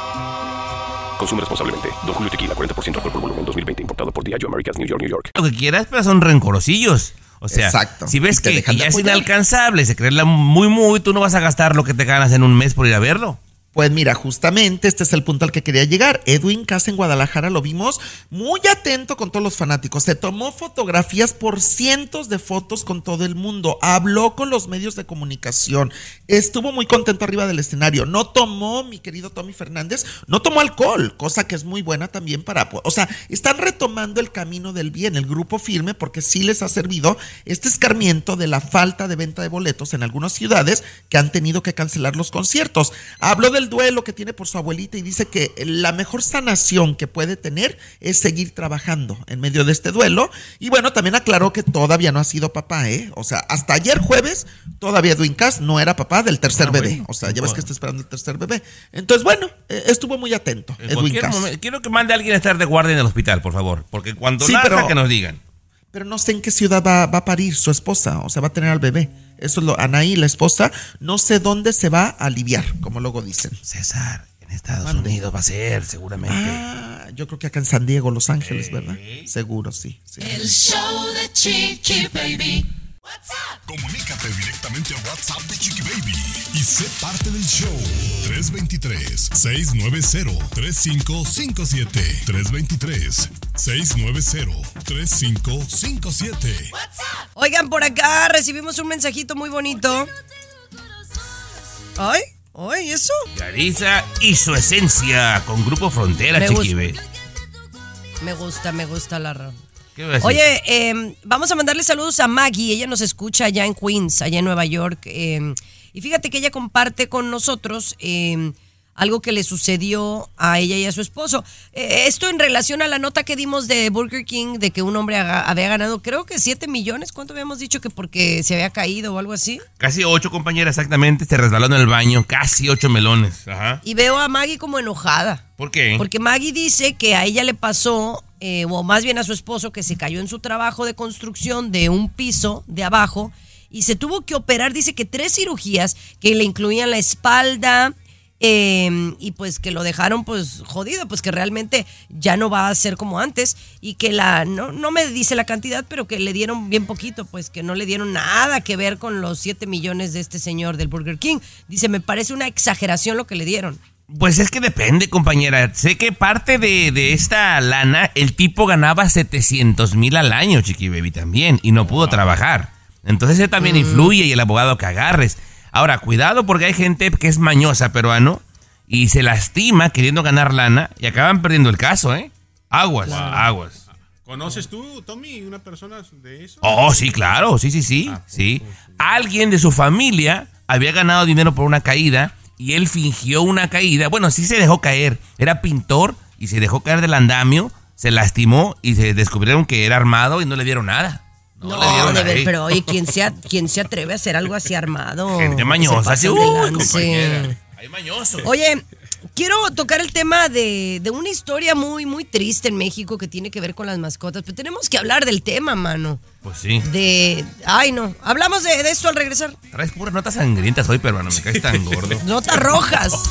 Consume responsablemente. Don Julio Tequila, 40% alcohol por volumen, 2020. Importado por Diageo Americas, New York, New York. Lo que quieras, pero son rencorosillos. O sea, Exacto. si ves que, ya es inalcanzable, se cree la muy, muy, tú no vas a gastar lo que te ganas en un mes por ir a verlo. Pues mira, justamente este es el punto al que quería llegar. Edwin Casa en Guadalajara lo vimos muy atento con todos los fanáticos. Se tomó fotografías por cientos de fotos con todo el mundo. Habló con los medios de comunicación. Estuvo muy contento arriba del escenario. No tomó, mi querido Tommy Fernández, no tomó alcohol, cosa que es muy buena también para... O sea, están retomando el camino del bien, el grupo firme, porque sí les ha servido este escarmiento de la falta de venta de boletos en algunas ciudades que han tenido que cancelar los conciertos. Habló del duelo que tiene por su abuelita y dice que la mejor sanación que puede tener es seguir trabajando en medio de este duelo. Y bueno, también aclaró que todavía no ha sido papá, ¿eh? O sea, hasta ayer jueves todavía Edwin Cass no era papá del tercer Ah, bebé. bueno. O sea, ya ves que está esperando el tercer bebé. Entonces, bueno, eh, estuvo muy atento En Edwin Cass. momento- quiero que mande a alguien a estar de guardia en el hospital, por favor. Porque cuando Sí, pero- que nos digan. Pero no sé en qué ciudad va, va a parir su esposa, o sea, va a tener al bebé. Eso es lo, Anaí, la esposa, no sé dónde se va a aliviar, como luego dicen. César, en Estados. Unidos va a ser, seguramente. Ah, yo creo que acá en San Diego, Los Ángeles, ¿verdad? Seguro, sí. sí. El show de Chiqui Baby. Comunícate directamente a WhatsApp de Chiqui Baby y sé parte del show. 323-690-3557. 323-690-3557. Oigan, por acá recibimos un mensajito muy bonito. Ay, ay, eso. Yarisa y su esencia con Grupo Frontera, Me Chiquibe. Me gusta, me gusta la Oye, eh, vamos a mandarle saludos a Maggie. Ella nos escucha allá en Queens, allá en Nueva York. eh, y fíjate que ella comparte con nosotros eh, algo que le sucedió a ella y a su esposo. Eh, esto en relación a la nota que dimos de Burger King, de que un hombre había ganado, creo que 7 millones. ¿Cuánto habíamos dicho que porque se había caído o algo así? Casi ocho compañeras exactamente se resbaló en el baño. Casi ocho melones. Ajá. Y veo a Maggie como enojada. ¿Por qué? Porque Maggie dice que a ella le pasó, eh, o más bien a su esposo, que se cayó en su trabajo de construcción de un piso de abajo y se tuvo que operar, dice que tres cirugías que le incluían la espalda. Eh, y pues que lo dejaron pues jodido, pues que realmente ya no va a ser como antes y que la, no, no me dice la cantidad, pero que le dieron bien poquito, pues que no le dieron nada que ver con los 7 millones de este señor del Burger King. Dice, me parece una exageración lo que le dieron. Pues es que depende, compañera. Sé que parte de, de esta lana, el tipo ganaba 700 mil al año, Chiqui Baby, también, y no pudo trabajar. Entonces eso también influye y el abogado que agarres. Ahora, cuidado porque hay gente que es mañosa, peruano, y se lastima queriendo ganar lana y acaban perdiendo el caso, ¿eh? Aguas, aguas. ¿Conoces tú, Tommy, una persona de eso? Oh, sí, claro, sí, sí, sí, sí. Alguien de su familia había ganado dinero por una caída y él fingió una caída. Bueno, sí se dejó caer. Era pintor y se dejó caer del andamio, se lastimó y se descubrieron que era armado y no le dieron nada. No, le dieron de ver, pero oye, ¿quién se, *laughs* quién se atreve a hacer algo así armado? Gente mañosa, sí, compañera. Hay mañosos. Oye, quiero tocar el tema de, de una historia muy, muy triste en México que tiene que ver con las mascotas, pero tenemos que hablar del tema, mano. Pues sí. De. Ay, no. Hablamos de, de esto al regresar. Traes puras notas sangrientas hoy, peruano. Me caes tan gordo. *laughs* Notas rojas. *laughs*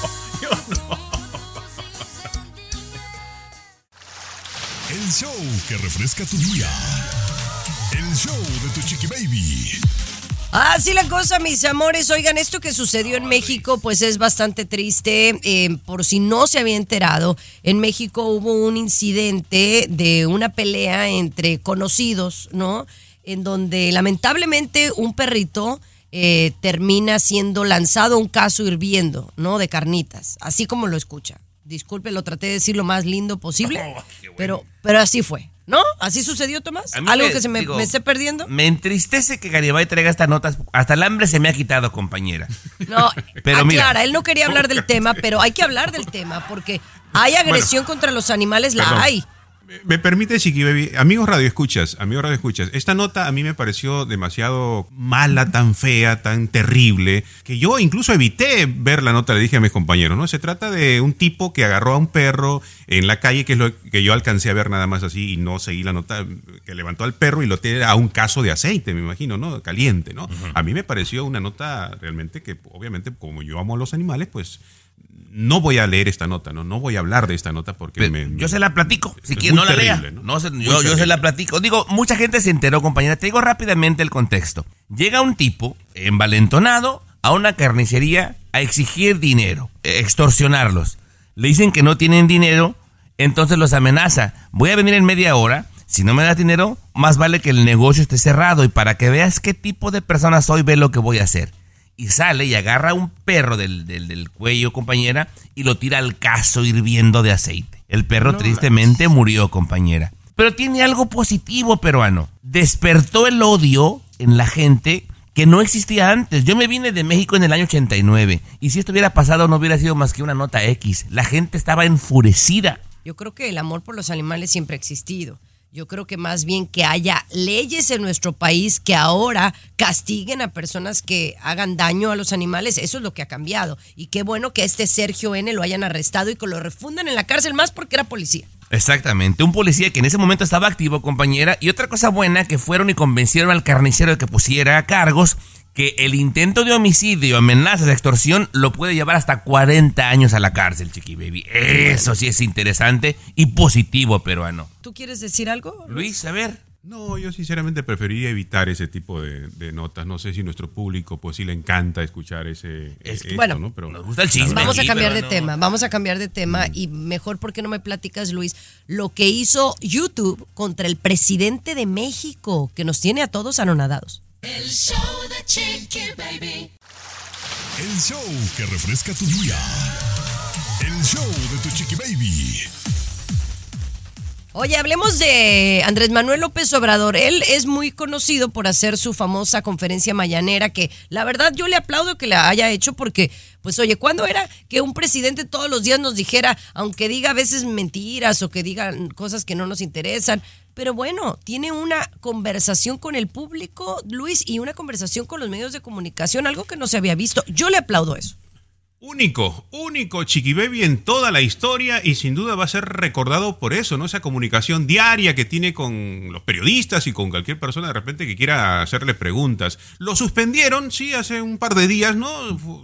El show que refresca tu día. El show de tu chiqui baby. Así la cosa, mis amores. Oigan, esto que sucedió en México, pues es bastante triste. Eh, por si no se había enterado, en México hubo un incidente de una pelea entre conocidos, ¿no? En donde lamentablemente un perrito eh, termina siendo lanzado a un caso hirviendo, ¿no? De carnitas, así como lo escucha. Disculpe, lo traté de decir lo más lindo posible, pero, pero así fue, ¿no? ¿Así sucedió, Tomás? ¿Algo me- que se me, digo, me esté perdiendo? Me entristece que Garibay traiga estas notas. Hasta el hambre se me ha quitado, compañera. No, *laughs* Pero mira. aclara, él no quería hablar del *laughs* tema, pero hay que hablar del tema porque hay agresión contra los animales, la perdón. hay. Me permite, Chiqui Baby, amigos Radio Escuchas, amigos Radio Escuchas, esta nota a mí me pareció demasiado mala, tan fea, tan terrible, que yo incluso evité ver la nota, le dije a mis compañeros, ¿no? Se trata de un tipo que agarró a un perro en la calle, que es lo que yo alcancé a ver nada más así y no seguí la nota, que levantó al perro y lo tiene a un caso de aceite, me imagino, ¿no? Caliente, ¿no? A mí me pareció una nota realmente que, obviamente, como yo amo a los animales, pues no voy a leer esta nota, ¿no? No voy a hablar de esta nota porque me, Yo se la platico, si es quieres no la terrible, lea. ¿no? No se- yo, yo se la platico. Digo, mucha gente se enteró, compañera. Te digo rápidamente el contexto. Llega un tipo envalentonado a una carnicería a exigir dinero, eh, extorsionarlos. Le dicen que no tienen dinero, entonces los amenaza. Voy a venir en media hora. Si no me das dinero, más vale que el negocio esté cerrado. Y para que veas qué tipo de persona soy, ve lo que voy a hacer. Y sale y agarra un perro del, del- del cuello, compañera, y lo tira al caso hirviendo de aceite. El perro No tristemente murió, compañera. Pero tiene algo positivo, peruano. Despertó el odio en la gente que no existía antes. Yo me vine de México en el año 89. Y si esto hubiera pasado, no hubiera sido más que una nota X. La gente estaba enfurecida. Yo creo que el amor por los animales siempre ha existido. Yo creo que más bien que haya leyes en nuestro país que ahora castiguen a personas que hagan daño a los animales, eso es lo que ha cambiado. Y qué bueno que este Sergio N lo hayan arrestado y que lo refundan en la cárcel más porque era policía. Exactamente, un policía que en ese momento estaba activo, compañera, y otra cosa buena que fueron y convencieron al carnicero de que pusiera cargos, que el intento de homicidio, amenazas, extorsión, lo puede llevar hasta 40 años a la cárcel, chiqui baby. Eso sí es interesante y positivo, peruano. ¿Tú quieres decir algo? Luis, a ver. No, yo sinceramente preferiría evitar ese tipo de, de notas. No sé si nuestro público, pues sí le encanta escuchar ese. Es esto, bueno, ¿no? Pero nos gusta el chisme. Vamos a cambiar de no. tema, vamos a cambiar de tema y mejor porque no me platicas, Luis, lo que hizo YouTube contra el presidente de México, que nos tiene a todos anonadados. El show de Chiqui Baby. El show que refresca tu día. El show de tu chiqui baby. Oye, hablemos de Andrés Manuel López Obrador. Él es muy conocido por hacer su famosa conferencia mañanera, que la verdad yo le aplaudo que la haya hecho porque, pues oye, ¿cuándo era que un presidente todos los días nos dijera, aunque diga a veces mentiras o que diga cosas que no nos interesan? Pero bueno, tiene una conversación con el público, Luis, y una conversación con los medios de comunicación, algo que no se había visto. Yo le aplaudo eso. Único, único Chiqui Baby en toda la historia y sin duda va a ser recordado por eso, ¿no? Esa comunicación diaria que tiene con los periodistas y con cualquier persona de repente que quiera hacerle preguntas. Lo suspendieron, sí, hace un par de días, ¿no?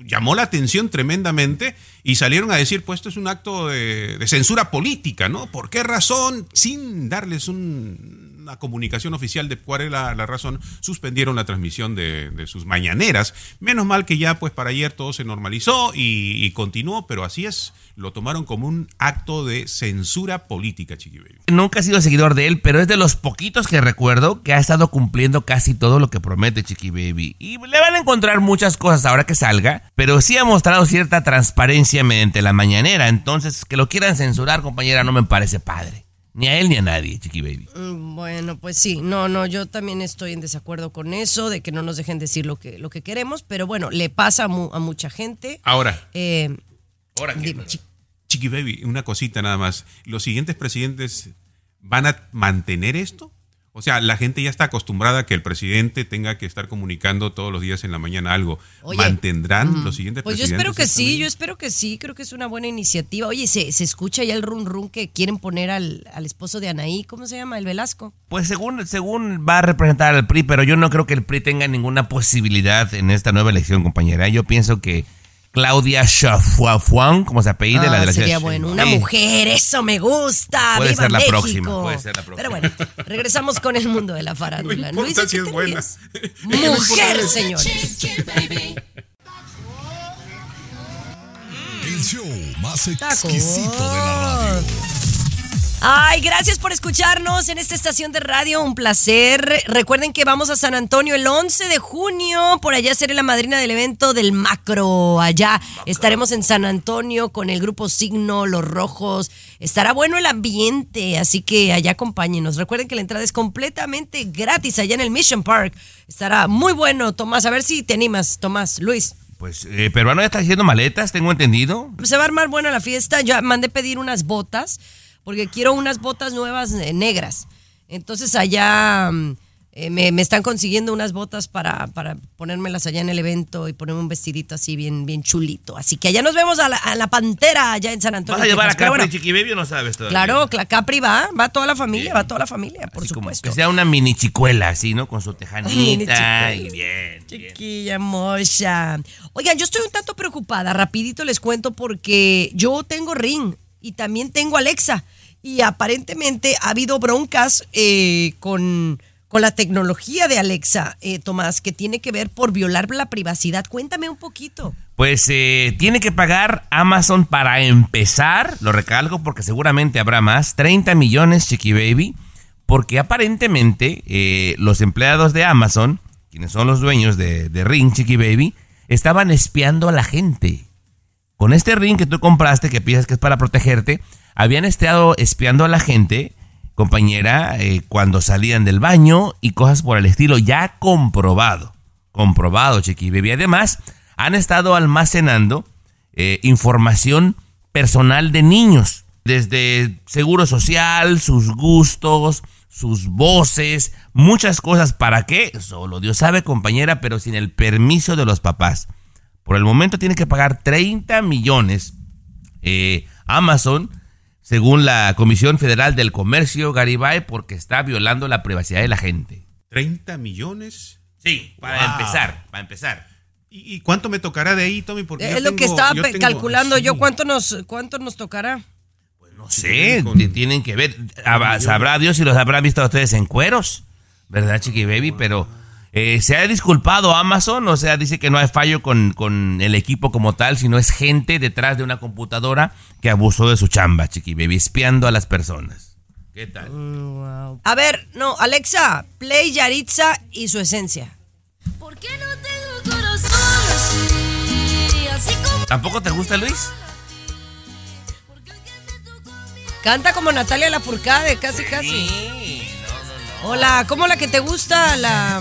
Llamó la atención tremendamente y salieron a decir, pues esto es un acto de, de censura política, ¿no? ¿Por qué razón? Sin darles un- una comunicación oficial de cuál era la, razón, suspendieron la transmisión de, sus mañaneras. Menos mal que ya pues para ayer todo se normalizó y, continuó, pero así es, lo tomaron como un acto de censura política, Chiqui Baby. Nunca he sido seguidor de él, pero es de los poquitos que recuerdo que ha estado cumpliendo casi todo lo que promete Chiqui Baby. Y le van a encontrar muchas cosas ahora que salga, pero sí ha mostrado cierta transparencia mediante la mañanera. Entonces, que lo quieran censurar, compañera, no me parece padre. Ni a él ni a nadie, Chiqui Baby. Mm, Bueno, pues sí, no, no, yo también estoy en desacuerdo con eso, de que no nos dejen decir lo que, lo que queremos, pero bueno, le pasa a, mu- a mucha gente. Ahora, Eh, Ahora dime. Chiqui Baby, una cosita nada más. ¿Los siguientes presidentes van a mantener esto? O sea, la gente ya está acostumbrada a que el presidente tenga que estar comunicando todos los días en la mañana algo. Oye, ¿Mantendrán mm, los siguientes Pues yo espero que sí, yo espero que sí, creo que es una buena iniciativa. Oye, se, se escucha ya el run run que quieren poner al, al esposo de Anaí, ¿cómo se llama? El Velasco. Pues según, según va a representar al PRI, pero yo no creo que el PRI tenga ninguna posibilidad en esta nueva elección, compañera. Yo pienso que Claudia Chafuafuan, como se apellida, la Ah, de la sería ciudad. bueno. Una Sí. mujer, eso me gusta. Puede ¡Viva ser la México! próxima, puede ser la próxima. Pero bueno, regresamos con el mundo de la farándula. No importa Luis, si ¿qué es buena. *laughs* Mujer, señores. El show más exquisito de la radio. Ay, gracias por escucharnos en esta estación de radio, un placer. Recuerden que vamos a San Antonio el 11 de junio, por allá seré la madrina del evento del Macro. Allá estaremos en San Antonio con el grupo Signo, Los Rojos. Estará bueno el ambiente, así que allá acompáñenos. Recuerden que la entrada es completamente gratis allá en el Mission Park. Estará muy bueno, Tomás. A ver si te animas, Tomás, Luis. Pues eh, peruano ya está haciendo maletas, tengo entendido. Se va a armar buena la fiesta. Ya mandé pedir unas botas, porque quiero unas botas nuevas eh, negras. Entonces allá mm, eh, me, me están consiguiendo unas botas para, para ponérmelas allá en el evento y ponerme un vestidito así bien, bien chulito. Así que allá nos vemos a la, a la Pantera allá en San Antonio. ¿Vas a llevar a Capri bueno, Chiqui no sabes todavía? Claro, Cla- Capri va, va toda la familia, va toda la familia, por Así como supuesto. que sea una mini chicuela, así, ¿no? Con su tejanita y bien. bien. Chiquilla mocha. Oigan, yo estoy un tanto preocupada. Rapidito les cuento porque yo tengo Ring y también tengo Alexa. Y aparentemente ha habido broncas eh, con, con la tecnología de Alexa, eh, Tomás, que tiene que ver por violar la privacidad. Cuéntame un poquito. Pues eh, tiene que pagar Amazon para empezar, lo recalco porque seguramente habrá más, 30 millones Chiqui Baby, porque aparentemente eh, los empleados de Amazon, quienes son los dueños de, de Ring Chiqui Baby, estaban espiando a la gente. Con este ring que tú compraste, que piensas que es para protegerte, habían estado espiando a la gente, compañera, eh, cuando salían del baño y cosas por el estilo, ya comprobado. Comprobado, Chiqui Baby. Además, han estado almacenando eh, información personal de niños, desde seguro social, sus gustos, sus voces, muchas cosas. ¿Para qué? Solo Dios sabe, compañera, pero sin el permiso de los papás. Por el momento tiene que pagar 30 millones eh, Amazon, según la Comisión Federal del Comercio, Garibay, porque está violando la privacidad de la gente. ¿30 millones? Sí, para Wow. empezar, para empezar. ¿Y, y cuánto me tocará de ahí, Tommy? Porque yo es lo que estaba yo pe- tengo- calculando sí. yo. ¿Cuánto nos, ¿Cuánto nos tocará? No sé, ti- tienen que ver. Sabrá Dios si los habrán visto a ustedes en cueros, ¿verdad, Chiqui Baby? Pero eh, se ha disculpado Amazon, o sea, dice que no hay fallo con, con el equipo como tal, sino es gente detrás de una computadora que abusó de su chamba, Chiqui Baby, espiando a las personas. ¿Qué tal? A ver, no, Alexa, play Yaritza y su esencia. ¿Por qué no tengo corazón así? Así como ¿Tampoco te gusta, Luis? Canta como Natalia Lafourcade, casi, casi. Hola, ¿cómo la que te gusta? La.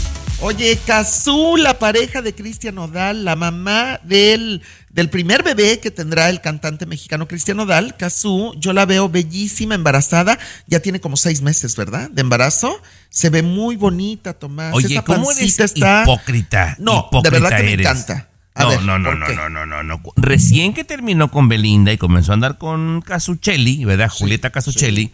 Oye, Cazú, la pareja de Cristian Odal, la mamá del, del primer bebé que tendrá el cantante mexicano Cristian Odal, Cazú, yo la veo bellísima, embarazada, ya tiene como seis meses, ¿verdad? De embarazo. Se ve muy bonita, Tomás. Oye, Esa ¿cómo eres está... hipócrita? No, Hipócrita de verdad que me eres. encanta. A No, ver, no, no, ¿por no, no, no, no, no. Recién que terminó con Belinda y comenzó a andar con Casuccelli, ¿verdad? Julieta Casuccelli.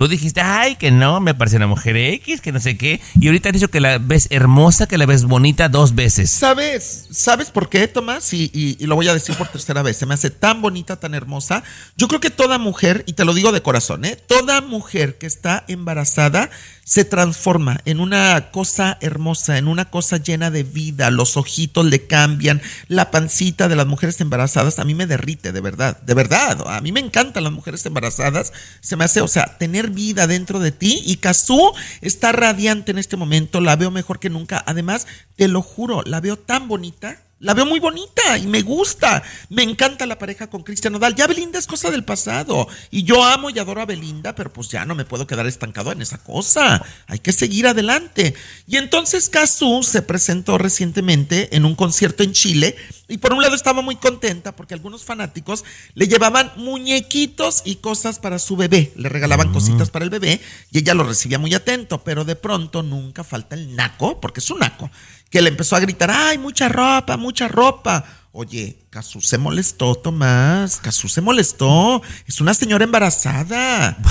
Tú dijiste, ay, que no, me parece una mujer X, que no sé qué. Y ahorita has dicho que la ves hermosa, que la ves bonita dos veces. ¿Sabes? ¿Sabes por qué, Tomás? Y lo voy a decir por tercera vez. Se me hace tan bonita, tan hermosa. Yo creo que toda mujer, y te lo digo de corazón, ¿eh? Toda mujer que está embarazada se transforma en una cosa hermosa, en una cosa llena de vida. Los ojitos le cambian. La pancita de las mujeres embarazadas a mí me derrite, de verdad. De verdad. A mí me encantan las mujeres embarazadas. Se me hace, o sea, tener vida dentro de ti. Y Kazú está radiante en este momento. La veo mejor que nunca. Además, te lo juro, la veo tan bonita La veo muy bonita y me gusta. Me encanta la pareja con Cristian Nodal. Ya Belinda es cosa del pasado. Y yo amo y adoro a Belinda, pero pues ya no me puedo quedar estancado en esa cosa. Hay que seguir adelante. Y entonces Cazú se presentó recientemente en un concierto en Chile. Y por un lado estaba muy contenta porque algunos fanáticos le llevaban muñequitos y cosas para su bebé. Le regalaban cositas para el bebé y ella lo recibía muy atento. Pero de pronto nunca falta el naco, porque es un naco que le empezó a gritar, ay, mucha ropa, mucha ropa. Oye, Cazú se molestó, Tomás. Cazú se molestó. Es una señora embarazada. *laughs*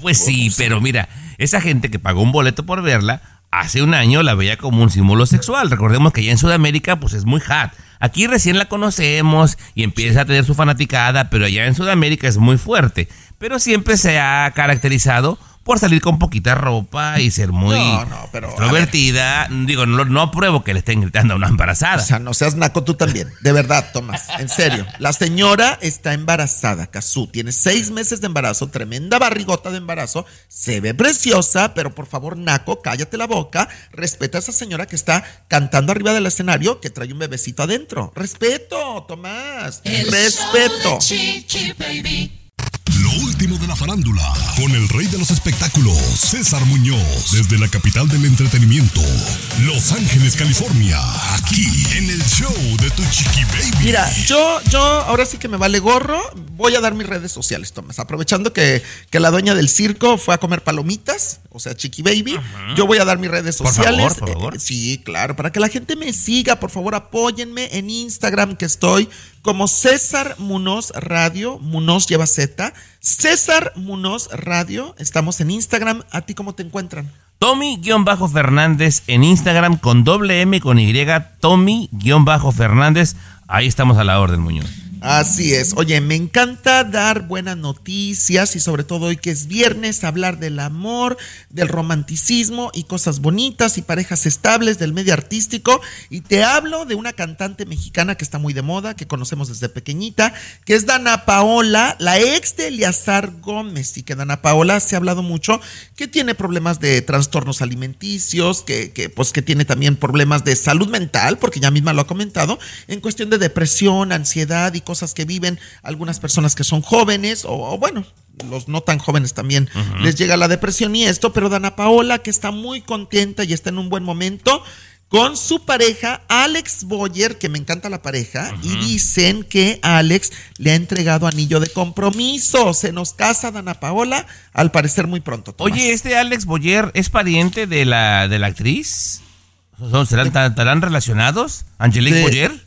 Pues sí, pero mira, esa gente que pagó un boleto por verla, hace un año la veía como un símbolo sexual. Recordemos que allá en Sudamérica, pues es muy hot. Aquí recién la conocemos y empieza a tener su fanaticada, pero allá en Sudamérica es muy fuerte. Pero siempre se ha caracterizado por salir con poquita ropa y ser muy No, no, pero, extrovertida. Digo, no, no apruebo que le estén gritando a una embarazada. O sea, no seas naco tú también. De verdad, Tomás. En serio. La señora está embarazada, Cazú. Tiene seis meses de embarazo, tremenda barrigota de embarazo. Se ve preciosa, pero por favor, naco, cállate la boca. Respeta a esa señora que está cantando arriba del escenario que trae un bebecito adentro. Respeto, Tomás. Respeto. Último de la farándula, con el rey de los espectáculos, César Muñoz, desde la capital del entretenimiento, Los Ángeles, California, aquí en el show de tu chiqui baby. Mira, yo, yo, ahora sí que me vale gorro. Voy a dar mis redes sociales, Tomás. Aprovechando que, que la dueña del circo fue a comer palomitas, o sea, Chiqui Baby, yo voy a dar mis redes Por sociales. favor, por favor. Eh, sí, claro, para que la gente me siga, por favor, apóyenme en Instagram, que estoy como César Munoz Radio. Munoz lleva Z. César Munoz Radio. Estamos en Instagram. ¿A ti cómo te encuentran? Tommy-Fernández en Instagram con doble M con Y, Tommy-Fernández. Ahí estamos a la orden, Muñoz. Así es. Oye, me encanta dar buenas noticias y sobre todo hoy que es viernes, hablar del amor, del romanticismo y cosas bonitas y parejas estables del medio artístico. Y te hablo de una cantante mexicana que está muy de moda, que conocemos desde pequeñita, que es Dana Paola, la ex de Eleazar Gómez. Y que Dana Paola se ha hablado mucho que tiene problemas de trastornos alimenticios, que, pues que tiene también problemas de salud mental, porque ya misma lo ha comentado, en cuestión de depresión, ansiedad y cosas que viven algunas personas que son jóvenes o, o bueno, los no tan jóvenes también les llega la depresión y esto, pero Dana Paola que está muy contenta y está en un buen momento con su pareja Alex Boyer, que me encanta la pareja, y dicen que Alex le ha entregado anillo de compromiso. Se nos casa Dana Paola, al parecer muy pronto. Tomás. Oye, ¿este Alex Boyer es pariente de la, de la actriz? ¿Son- ¿Serán, ¿Estarán relacionados? ¿Angelique De- Boyer?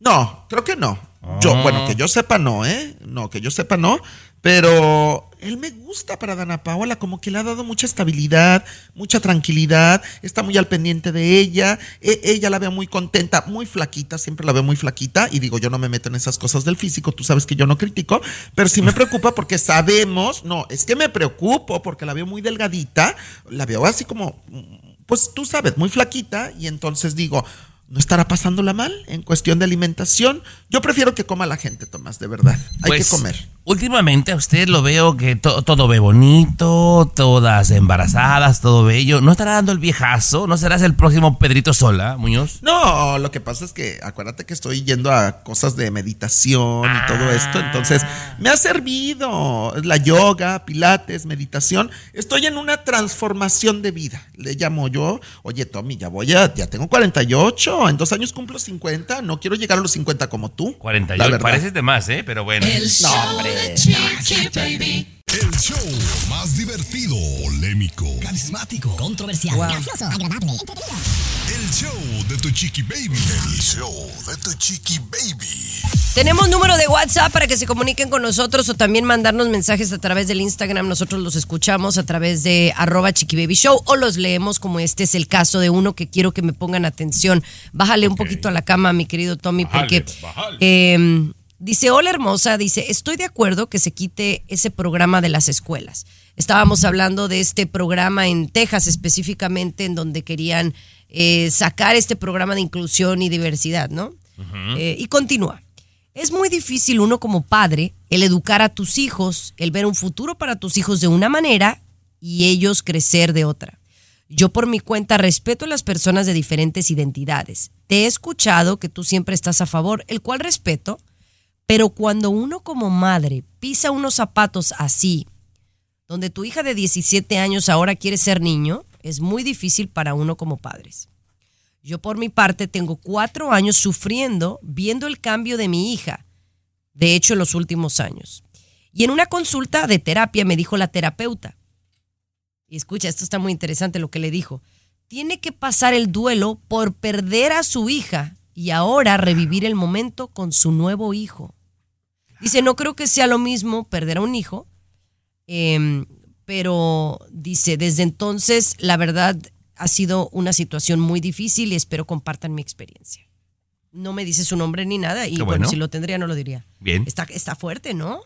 No, creo que no. Yo, Ah. bueno, que yo sepa no, ¿eh? No, que yo sepa no. Pero él me gusta para Dana Paola, como que le ha dado mucha estabilidad, mucha tranquilidad, está muy al pendiente de ella, e- ella la veo muy contenta, muy flaquita, siempre la veo muy flaquita, y digo, yo no me meto en esas cosas del físico, tú sabes que yo no critico, pero sí me *laughs* preocupa porque sabemos, no, es que me preocupo porque la veo muy delgadita, la veo así como, pues tú sabes, muy flaquita, y entonces digo, ¿no estará pasándola mal en cuestión de alimentación? Yo prefiero que coma la gente, Tomás, de verdad. Hay Pues, que comer. Últimamente a usted lo veo que to- todo ve bonito, todas embarazadas, todo bello. ¿No estará dando el viejazo? ¿No serás el próximo Pedrito Sola, Muñoz? No, lo que pasa es que acuérdate que estoy yendo a cosas de meditación y todo esto, entonces me ha servido la yoga, pilates, meditación. Estoy en una transformación de vida, le llamo yo. Oye, Tommy, ya voy a, ya tengo 48, en dos años cumplo 50, no quiero llegar a los 50 como tú. 48, La verdad. pareces de más, ¿eh? Pero bueno. No, hombre. El show más divertido, polémico, Carismático, controversial, gracioso, agradable, entretenido. el show de tu chiqui baby. El show de tu chiqui baby. Tenemos número de WhatsApp para que se comuniquen con nosotros o también mandarnos mensajes a través del Instagram. Nosotros los escuchamos a través de arroba chiquibabyshow o los leemos como este es el caso de uno que quiero que me pongan atención. Bájale un poquito a la cama, mi querido Tommy, porque eh, dice, hola hermosa, dice, estoy de acuerdo que se quite ese programa de las escuelas. Estábamos hablando de este programa en Texas específicamente, en donde querían eh, sacar este programa de inclusión y diversidad, ¿no? Eh, y continúa. Es muy difícil uno como padre el educar a tus hijos, el ver un futuro para tus hijos de una manera y ellos crecer de otra. Yo por mi cuenta respeto a las personas de diferentes identidades. Te he escuchado que tú siempre estás a favor, el cual respeto, pero cuando uno como madre pisa unos zapatos así, donde tu hija de 17 años ahora quiere ser niño, es muy difícil para uno como padres. Yo por mi parte tengo cuatro años sufriendo viendo el cambio de mi hija, de hecho en los últimos años. Y en una consulta de terapia me dijo la terapeuta, y escucha, esto está muy interesante lo que le dijo, tiene que pasar el duelo por perder a su hija y ahora revivir el momento con su nuevo hijo. Dice, no creo que sea lo mismo perder a un hijo, em, pero dice, desde entonces la verdad ha sido una situación muy difícil y espero compartan mi experiencia. No me dice su nombre ni nada y bueno, bueno. si lo tendría no lo diría. Bien. Está, está fuerte, ¿no?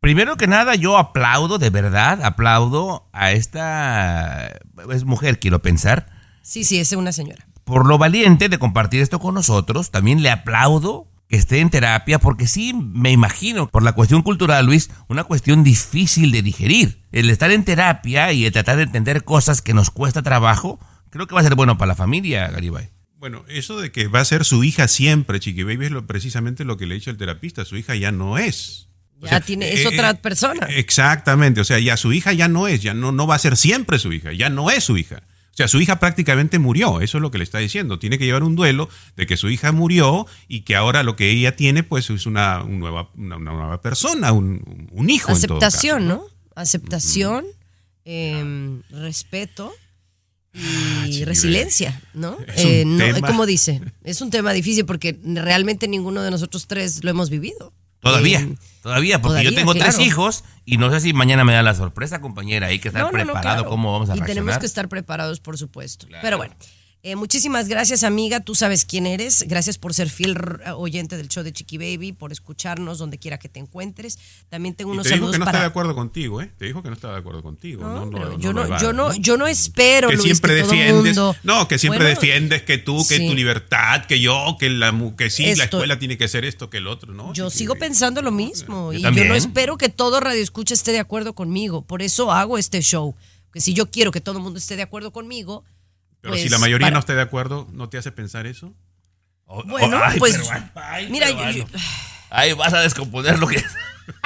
Primero que nada, yo aplaudo, de verdad, aplaudo a esta es mujer, quiero pensar, Sí, sí, es una señora. por lo valiente de compartir esto con nosotros. También le aplaudo que esté en terapia, porque sí, me imagino, por la cuestión cultural, Luis, una cuestión difícil de digerir. El estar en terapia y el tratar de entender cosas que nos cuesta trabajo, creo que va a ser bueno para la familia, Garibay. Bueno, eso de que va a ser su hija siempre, Chiqui Baby, es lo, precisamente lo que le ha dicho el terapista. Su hija ya no es. O Ya sea, tiene, es eh, otra eh, persona. Exactamente, o sea, ya su hija ya no es, ya no, no va a ser siempre su hija, ya no es su hija. O sea, su hija prácticamente murió, eso es lo que le está diciendo. Tiene que llevar un duelo de que su hija murió y que ahora lo que ella tiene, pues es una, un nueva, una, nueva persona, un, un hijo. en todo caso, Aceptación, ¿no? Aceptación, em, respeto y resiliencia, ¿no? Eh, no. Como dice, es un tema difícil porque realmente ninguno de nosotros tres lo hemos vivido. Todavía, Eh, todavía, porque yo todavía, tengo tres claro. hijos y no sé si mañana me da la sorpresa, compañera. Hay que estar No, no, no, preparado claro. cómo vamos a Y reaccionar. tenemos que estar preparados, por supuesto. Pero bueno, eh, muchísimas gracias, amiga. Tú sabes quién eres. Gracias por ser fiel oyente del show de Chiqui Baby, por escucharnos donde quiera que te encuentres. También tengo Y unos te dijo que no está para. de acuerdo contigo, ¿eh? Te dijo que no está de acuerdo contigo. No, no, pero no yo no, yo no, yo no espero, que Luis, siempre que todo defiendes, mundo- no, que siempre Bueno, defiendes que tú, que sí. tu libertad, que yo, que la que sí, la Esto- escuela tiene que ser esto, que el otro, ¿no? Yo sigo pensando lo mismo Yo y también. yo no espero que todo Radio Escucha esté de acuerdo conmigo. Por eso hago este show. Que si yo quiero que todo el mundo esté de acuerdo conmigo, Pero pues, si la mayoría para- no está de acuerdo, ¿no te hace pensar eso? Bueno, Ay, pues pero, ay, mira, yo- *sighs* ay, yo- Ahí vas a descomponer lo que...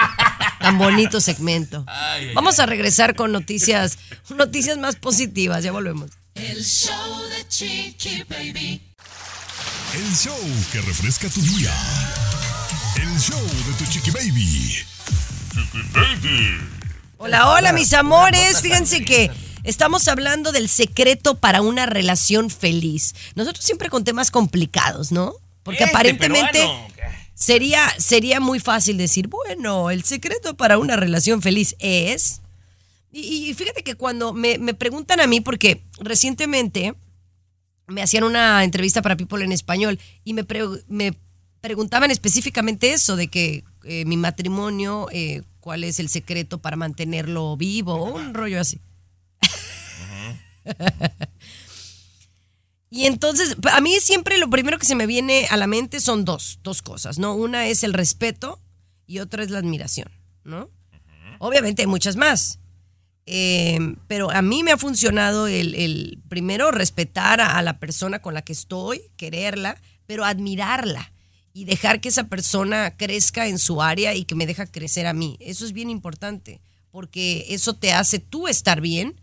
*laughs* tan bonito segmento. Ay, ay, Vamos a regresar con noticias, noticias más positivas. Ya volvemos. El show de Chiqui Baby. El show que refresca tu día. El show de tu chiqui baby. Chiqui baby. Hola, hola, mis amores. Fíjense que estamos hablando del secreto para una relación feliz. Nosotros siempre con temas complicados, ¿no? Porque Este aparentemente peruano. sería, sería muy fácil decir, bueno, el secreto para una relación feliz es... Y, y fíjate que cuando me, me preguntan a mí, porque recientemente me hacían una entrevista para People en Español y me, pre- me preguntaban específicamente eso, de que eh, mi matrimonio, eh, cuál es el secreto para mantenerlo vivo, un rollo así. *laughs* Y entonces, a mí siempre lo primero que se me viene a la mente son dos, dos cosas, ¿no? Una es el respeto y otra es la admiración, ¿no? Obviamente hay muchas más. Eh, pero a mí me ha funcionado el, el primero respetar a, a la persona con la que estoy, quererla, pero admirarla y dejar que esa persona crezca en su área y que me deja crecer a mí. Eso es bien importante, porque eso te hace tú estar bien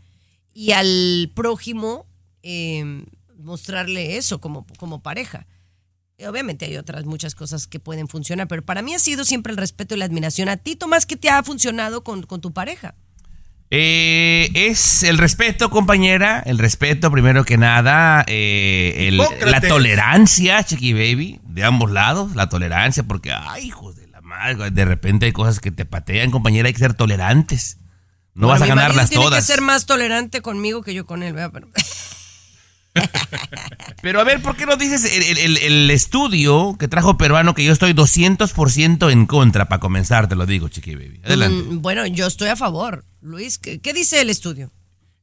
y al prójimo eh, mostrarle eso como, como pareja. Y Obviamente hay otras muchas cosas que pueden funcionar, pero para mí ha sido siempre el respeto y la admiración. A ti, Tomás, ¿qué te ha funcionado con, con tu pareja? Eh, es el respeto, compañera. El respeto, primero que nada. eh, el- la tolerancia, Chiqui Baby, de ambos lados. La tolerancia, porque, ay, hijos de la madre, de repente hay cosas que te patean, compañera. Hay que ser tolerantes. No Bueno, vas a mi marido ganarlas tiene todas. que ser más tolerante conmigo que yo con él, ¿verdad? Pero- *laughs* Pero a ver, ¿por qué no dices el, el- el- el estudio que trajo peruano que yo estoy 200% en contra para comenzar? Te lo digo, Chiqui Baby. Adelante. Mm, bueno, yo estoy a favor. Luis, ¿qué, qué dice el estudio?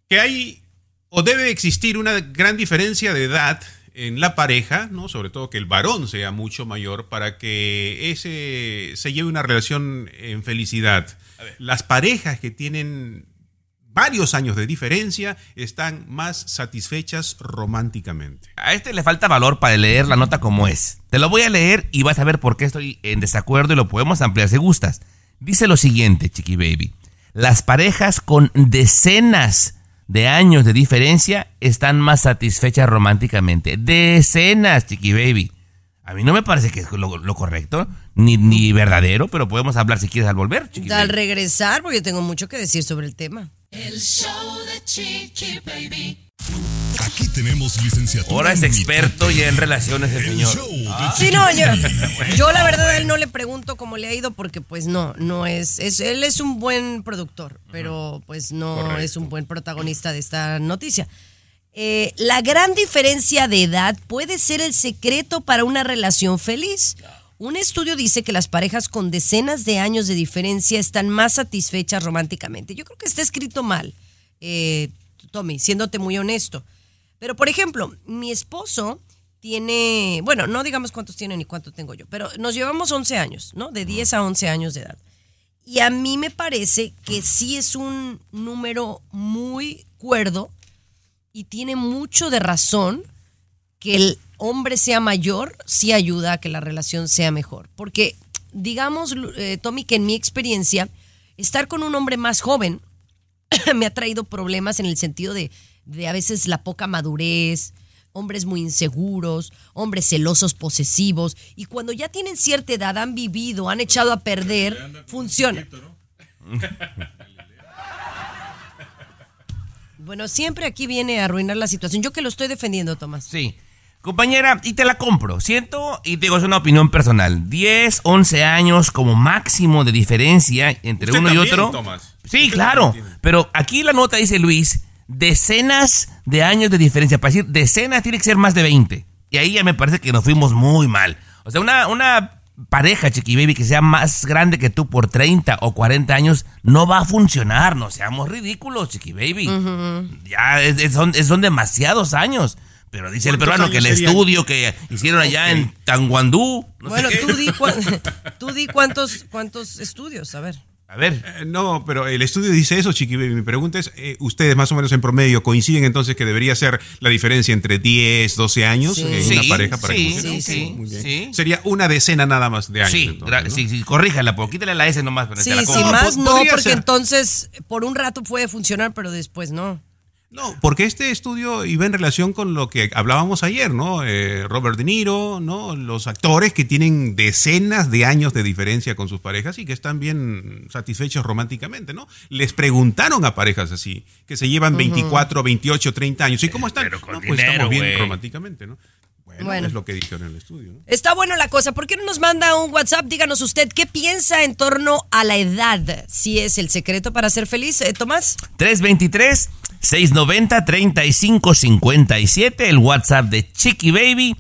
que hay o debe existir una gran diferencia de edad en la pareja, ¿no? Sobre todo que el varón sea mucho mayor para que ese se lleve una relación en felicidad. Las parejas que tienen varios años de diferencia están más satisfechas románticamente. A este le falta valor para leer la nota como es. Te lo voy a leer y vas a ver por qué estoy en desacuerdo y lo podemos ampliar si gustas. Dice lo siguiente, Chiqui Baby. Las parejas con decenas de años de diferencia están más satisfechas románticamente. Decenas, Chiqui Baby. A mí no me parece que es lo, lo correcto, ni, ni verdadero, pero podemos hablar si quieres al volver, Chiqui Al Baby. regresar, porque yo tengo mucho que decir sobre el tema. El show de Chiqui Baby. Aquí tenemos licenciatura. Ahora es experto ya en relaciones el señor. Ah. Sí, no, yo, yo la verdad a él no le pregunto cómo le ha ido porque pues no, no es, es él es un buen productor, pero pues no es un buen protagonista de esta noticia. Eh, la gran diferencia de edad puede ser el secreto para una relación feliz. Un estudio dice que las parejas con decenas de años de diferencia están más satisfechas románticamente. Yo creo que está escrito mal, eh, Tommy, siéndote muy honesto. Pero, por ejemplo, mi esposo tiene, bueno, no digamos cuántos tiene ni cuánto tengo yo, pero nos llevamos 11 años, ¿no? De 10 a 11 años de edad. Y a mí me parece que sí es un número muy cuerdo y tiene mucho de razón que el hombre sea mayor, sí ayuda a que la relación sea mejor. Porque, digamos, eh, Tommy, que en mi experiencia, estar con un hombre más joven *coughs* me ha traído problemas en el sentido de, de a veces la poca madurez, hombres muy inseguros, hombres celosos, posesivos, y cuando ya tienen cierta edad, han vivido, han echado a perder, funciona. *laughs* Bueno, siempre aquí viene a arruinar la situación. Yo que lo estoy defendiendo, Tomás. Sí. Compañera, y te la compro. Siento, y te digo, es una opinión personal. 10, 11 años como máximo de diferencia entre Usted uno y otro. Tomás. Sí, Usted claro. Pero aquí la nota dice Luis, decenas de años de diferencia. Para decir decenas tiene que ser más de 20. Y ahí ya me parece que nos fuimos muy mal. O sea, una, una pareja, Chiqui Baby, que sea más grande que tú por 30 o 40 años, no va a funcionar. No seamos ridículos, Chiqui Baby. Ya es- es- son, es- son demasiados años. Pero dice el ¿Cuántos peruano que el serían? estudio que hicieron allá en Tanguandú. no Bueno, tú di, *laughs* cuán- tú di cuántos, cuántos estudios, a ver. A ver. Eh, No, pero el estudio dice eso, Chiqui Baby. Mi pregunta es, eh, ¿ustedes más o menos en promedio coinciden entonces que debería ser la diferencia entre 10, 12 años Sí. en Sí, una pareja para sí, que funcione? sí, sí, muy bien. sí. Sería una decena nada más de años. Sí, entonces, ¿no? sí, sí, corríjala, pues, quítale la S nomás. Pero Sí, la sí, más no, porque ser. entonces por un rato puede funcionar, pero después no. No, porque este estudio iba en relación con lo que hablábamos ayer, ¿no? Eh, Robert De Niro, ¿no? Los actores que tienen decenas de años de diferencia con sus parejas y que están bien satisfechos románticamente, ¿no? Les preguntaron a parejas así, que se llevan 24, 28, 30 años. ¿Y cómo están? Pero con no, pues dinero, estamos bien románticamente, ¿no? Bueno, Bueno. es lo que dijeron en el estudio, ¿no? Está bueno la cosa. ¿Por qué no nos manda un WhatsApp? Díganos usted qué piensa en torno a la edad. Si es el secreto para ser feliz, eh, Tomás. 323-690-3557, el WhatsApp de Chiqui Baby.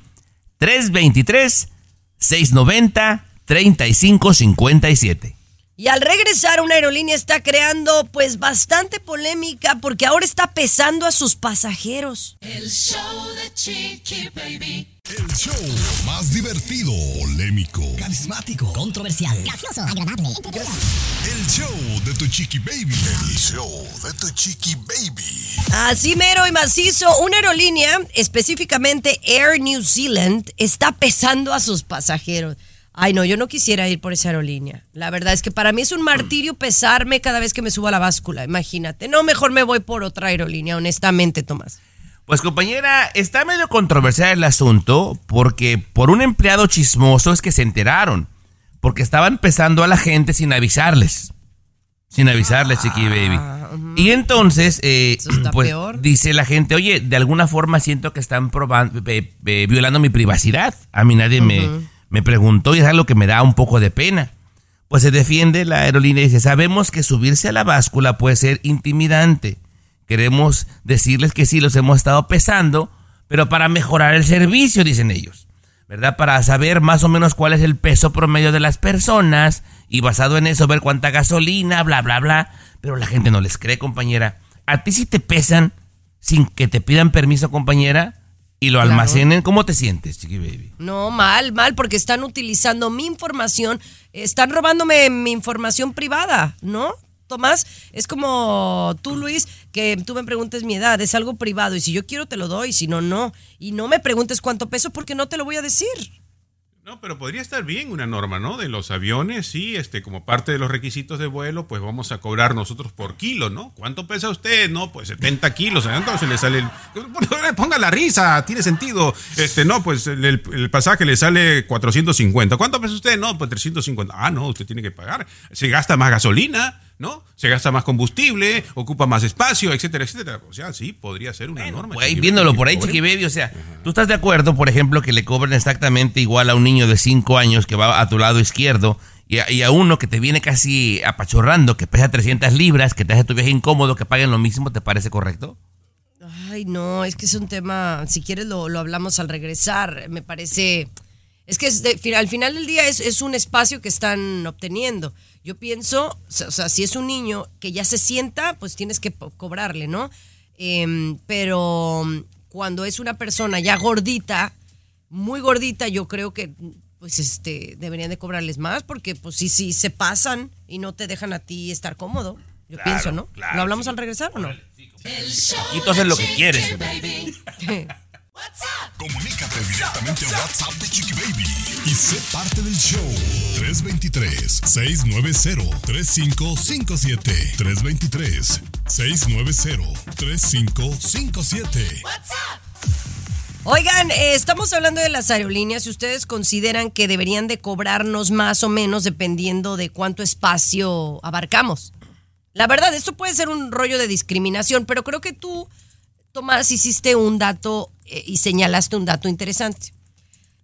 323-690-3557. Y al regresar, una aerolínea está creando pues bastante polémica porque ahora está pesando a sus pasajeros. El show de Chiqui Baby. El show más divertido, polémico, Carismático, controversial, gracioso, agradable, el show de tu chiqui baby. El show de tu chiqui baby. Así mero y macizo, una aerolínea, específicamente Air New Zealand, está pesando a sus pasajeros. Ay, no, yo no quisiera ir por esa aerolínea. La verdad es que para mí es un martirio pesarme cada vez que me subo a la báscula. Imagínate. No, mejor me voy por otra aerolínea, honestamente, Tomás. Pues compañera, está medio controversial el asunto porque por un empleado chismoso es que se enteraron. Porque estaban pesando a la gente sin avisarles. Sin avisarles, Chiqui Baby. Y entonces, eh, Eso está pues peor. dice la gente, oye, de alguna forma siento que están probando, eh, eh, violando mi privacidad. A mí nadie me, me preguntó y es algo que me da un poco de pena. Pues se defiende la aerolínea y dice, sabemos que subirse a la báscula puede ser intimidante. Queremos decirles que sí los hemos estado pesando, pero para mejorar el servicio, dicen ellos. ¿Verdad? Para saber más o menos cuál es el peso promedio de las personas y basado en eso ver cuánta gasolina, bla, bla, bla. Pero la gente no les cree, compañera. ¿A ti si te pesan sin que te pidan permiso, compañera? Y lo Claro. almacenen, ¿cómo te sientes, chiqui baby? No, mal, mal, porque están utilizando mi información, están robándome mi información privada, ¿no? Tomás, es como tú, Luis, que tú me preguntes mi edad, es algo privado y si yo quiero te lo doy, si no, no. Y no me preguntes cuánto peso porque no te lo voy a decir. No, pero podría estar bien una norma, ¿no? De los aviones, sí, este, como parte de los requisitos de vuelo, pues vamos a cobrar nosotros por kilo, ¿no? ¿Cuánto pesa usted? No, pues 70 kilos, entonces le sale el... *laughs* Ponga la risa, tiene sentido. Este, no, pues el- el pasaje le sale 450. ¿Cuánto pesa usted? No, pues 350. Ah, no, usted tiene que pagar. Se gasta más gasolina, ¿no? Se gasta más combustible, ocupa más espacio, etcétera, etcétera. O sea, sí, podría ser una norma. Güey, Chiqui viéndolo por ahí, pobre. Chiqui Baby, o sea, ¿tú estás de acuerdo, por ejemplo, que le cobren exactamente igual a un niño de 5 años que va a tu lado izquierdo y a, y a uno que te viene casi apachorrando, que pesa 300 libras, que te hace tu viaje incómodo, que paguen lo mismo, ¿te parece correcto? Ay, no, es que es un tema, si quieres lo, lo hablamos al regresar, me parece, es que es de- fi- al final del día es, es un espacio que están obteniendo. Yo pienso, o sea, si es un niño que ya se sienta, pues tienes que cobrarle, ¿no? Em, pero cuando es una persona ya gordita, muy gordita, yo creo que pues este deberían de cobrarles más porque pues sí, sí, se pasan y no te dejan a ti estar cómodo. Yo Claro, pienso, ¿no? claro, ¿Lo hablamos al regresar o no? Aquí tú haces lo que quieres. *laughs* Comunícate directamente a WhatsApp de Chiqui Baby y sé parte del show. 323-690-3557. 323-690-3557. Oigan, eh, estamos hablando de las aerolíneas. Si ustedes consideran que deberían de cobrarnos más o menos dependiendo de cuánto espacio abarcamos. La verdad, esto puede ser un rollo de discriminación, pero creo que tú, Tomás, hiciste un dato eh, y señalaste un dato interesante.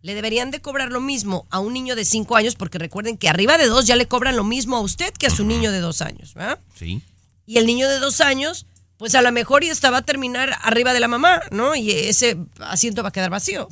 Le deberían de cobrar lo mismo a un niño de 5 años, porque recuerden que arriba de 2 ya le cobran lo mismo a usted que a su niño de 2 años, ¿verdad? Sí. Y el niño de dos años, pues a lo mejor y esta va a terminar arriba de la mamá, ¿no? Y ese asiento va a quedar vacío.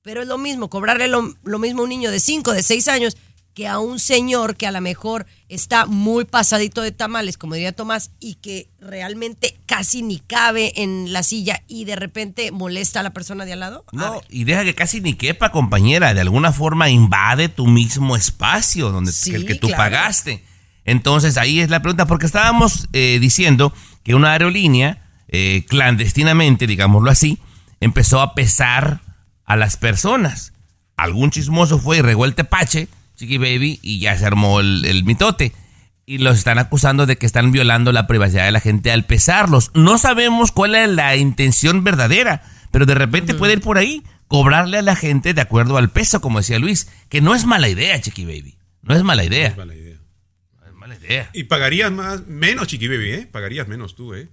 Pero es lo mismo, cobrarle lo, lo mismo a un niño de cinco, de seis años, que a un señor que a lo mejor está muy pasadito de tamales, como diría Tomás, y que realmente casi ni cabe en la silla y de repente molesta a la persona de al lado. No, y deja que casi ni quepa, compañera. De alguna forma invade tu mismo espacio donde Sí, el que tú claro. pagaste. Entonces ahí es la pregunta, porque estábamos eh, diciendo que una aerolínea, eh, clandestinamente, digámoslo así, empezó a pesar a las personas. Algún chismoso fue y regó el tepache, Chiqui Baby, y ya se armó el, el mitote. Y los están acusando de que están violando la privacidad de la gente al pesarlos. No sabemos cuál es la intención verdadera, pero de repente puede ir por ahí, cobrarle a la gente de acuerdo al peso, como decía Luis, que no es mala idea, Chiqui Baby. No es mala idea. Mala idea. No es mala idea. Y pagarías más, menos, Chiqui Baby, ¿eh? Pagarías menos tú, ¿eh?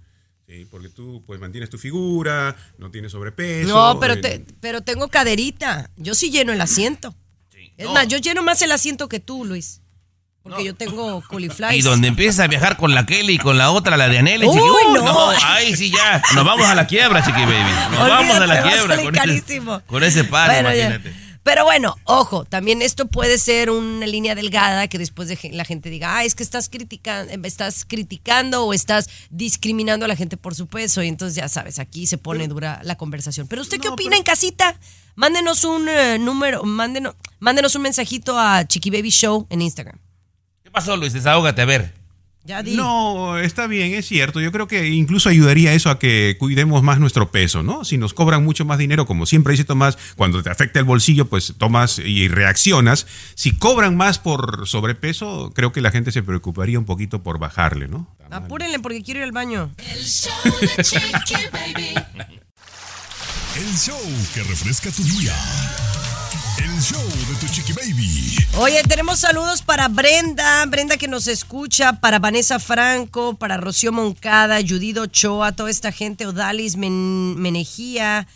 Sí, porque tú pues mantienes tu figura, no tienes sobrepeso. No, pero, eh, te- pero tengo caderita. Yo sí lleno el asiento. Es más, yo lleno más el asiento que tú, Luis. Porque yo tengo *laughs* coliflies. Y donde empiezas a viajar con la Kelly y con la otra, la de Anela, Uy, no. no, ay, sí, ya. Nos vamos a la quiebra, Chiqui Baby. Nos Olvídate, vamos a la quiebra con ese, carísimo. con ese par, Bueno, ya. Pero bueno, ojo, también esto puede ser una línea delgada que después de la gente diga, ah, es que estás criticando, estás criticando o estás discriminando a la gente por su peso. Y entonces ya sabes, aquí se pone dura la conversación. Pero usted qué opina en casita? Mándenos un eh, número, mándenos, mándenos un mensajito a Chiqui Baby Show en Instagram. ¿Qué pasó, Luis? Desahógate, a ver. Ya di. No, está bien, es cierto. Yo creo que incluso ayudaría eso a que cuidemos más nuestro peso, ¿no? Si nos cobran mucho más dinero, como siempre dice Tomás, cuando te afecta el bolsillo, pues tomas y reaccionas. Si cobran más por sobrepeso, creo que la gente se preocuparía un poquito por bajarle, ¿no? Apúrenle porque quiero ir al baño. El show *laughs* que refresca tu día. El show de tu chiqui baby. Oye, tenemos saludos para Brenda, Brenda que nos escucha, para Vanessa Franco, para Rocío Moncada, Judith Ochoa, toda esta gente, Odalis Men- Menejía,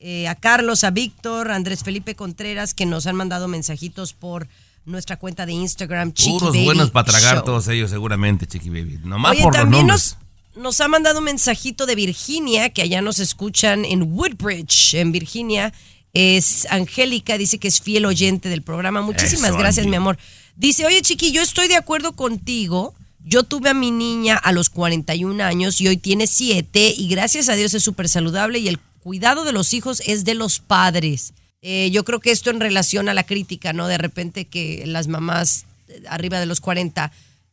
eh, a Carlos, a Víctor, a Andrés Felipe Contreras, que nos han mandado mensajitos por nuestra cuenta de Instagram, Chiqui Puros Baby buenos para tragar Show. todos ellos, seguramente, Chiqui Baby. Nomás Oye, por los también nombres. nos, nos ha mandado un mensajito de Virginia, que allá nos escuchan en Woodbridge, en Virginia. Es Angélica, dice que es fiel oyente del programa. Muchísimas Eso, gracias, Angie. mi amor. Dice, oye, Chiqui, yo estoy de acuerdo contigo. Yo tuve a mi niña a los 41 años y hoy tiene 7 y gracias a Dios es súper saludable y el cuidado de los hijos es de los padres. Eh, yo creo que esto en relación a la crítica, ¿no? De repente que las mamás eh, arriba de los 40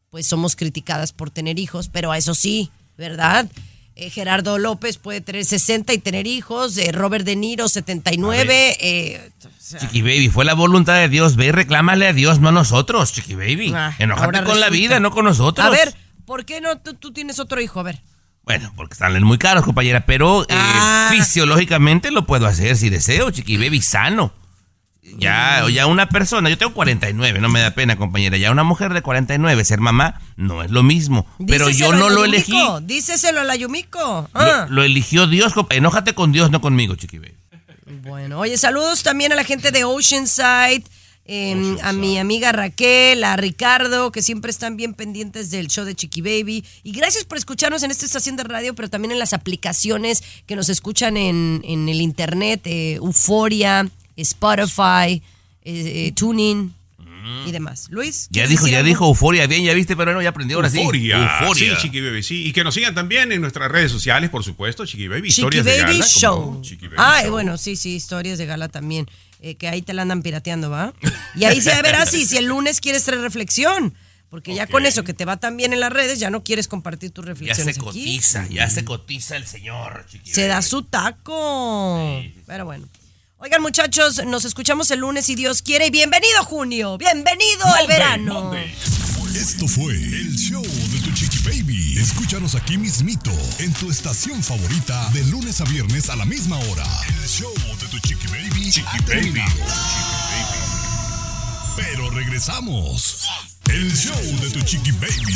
pues somos criticadas por tener hijos, pero eso sí, ¿verdad? Eh, Gerardo López puede tener 60 y tener hijos, eh, Robert De Niro 79, eh, o sea, Chiqui Baby, fue la voluntad de Dios. Ve y reclámale a Dios, no a nosotros, Chiqui Baby. Ah, Enojate con la vida, no con nosotros. A ver, ¿por qué no tú, tú tienes otro hijo? A ver. Bueno, porque están muy caros, compañera, pero eh, Ah. fisiológicamente lo puedo hacer si deseo, Chiqui Baby, sano. Ya, ya una persona, yo tengo 49, no me da pena, compañera. Ya una mujer de 49, ser mamá, no es lo mismo. Pero yo no lo elegí. Díceselo a la Yumiko. Ah. Lo, lo eligió Dios. Enójate con Dios, no conmigo, Chiqui Baby. Bueno, oye, saludos también a la gente de Oceanside, eh, a mi amiga Raquel, a Ricardo, que siempre están bien pendientes del show de Chiqui Baby. Y gracias por escucharnos en esta estación de radio, pero también en las aplicaciones que nos escuchan en, en el internet, eh, Euforia, Spotify, eh, eh, Tuning y demás. Luis. Ya ¿quieres dijo, ya algo? dijo euforia, bien, ya viste, pero no, ya aprendió ahora sí. Euforia. Sí, Chiqui Baby, sí. Y que nos sigan también en nuestras redes sociales, por supuesto, Chiqui Baby, Chiqui historias de gala. Show. como Chiqui Baby Ah, Show. bueno, sí, sí, historias de gala también. eh, que ahí te la andan pirateando, ¿va? Y ahí se verás si, si el lunes quieres traer reflexión. Porque ya con eso que te va tan bien en las redes, ya no quieres compartir tus Ya reflexiones se aquí. cotiza, ya se cotiza el señor, Chiqui Se da su taco. Pero bueno. Oigan, muchachos, nos escuchamos el lunes si Dios quiere. Y bienvenido, junio. Bienvenido al verano. Esto fue el show de tu chiqui baby. Escúchanos aquí mismito en tu estación favorita de lunes a viernes a la misma hora. El show de tu chiqui baby. Chiqui baby. Pero regresamos. El show de tu chiqui baby.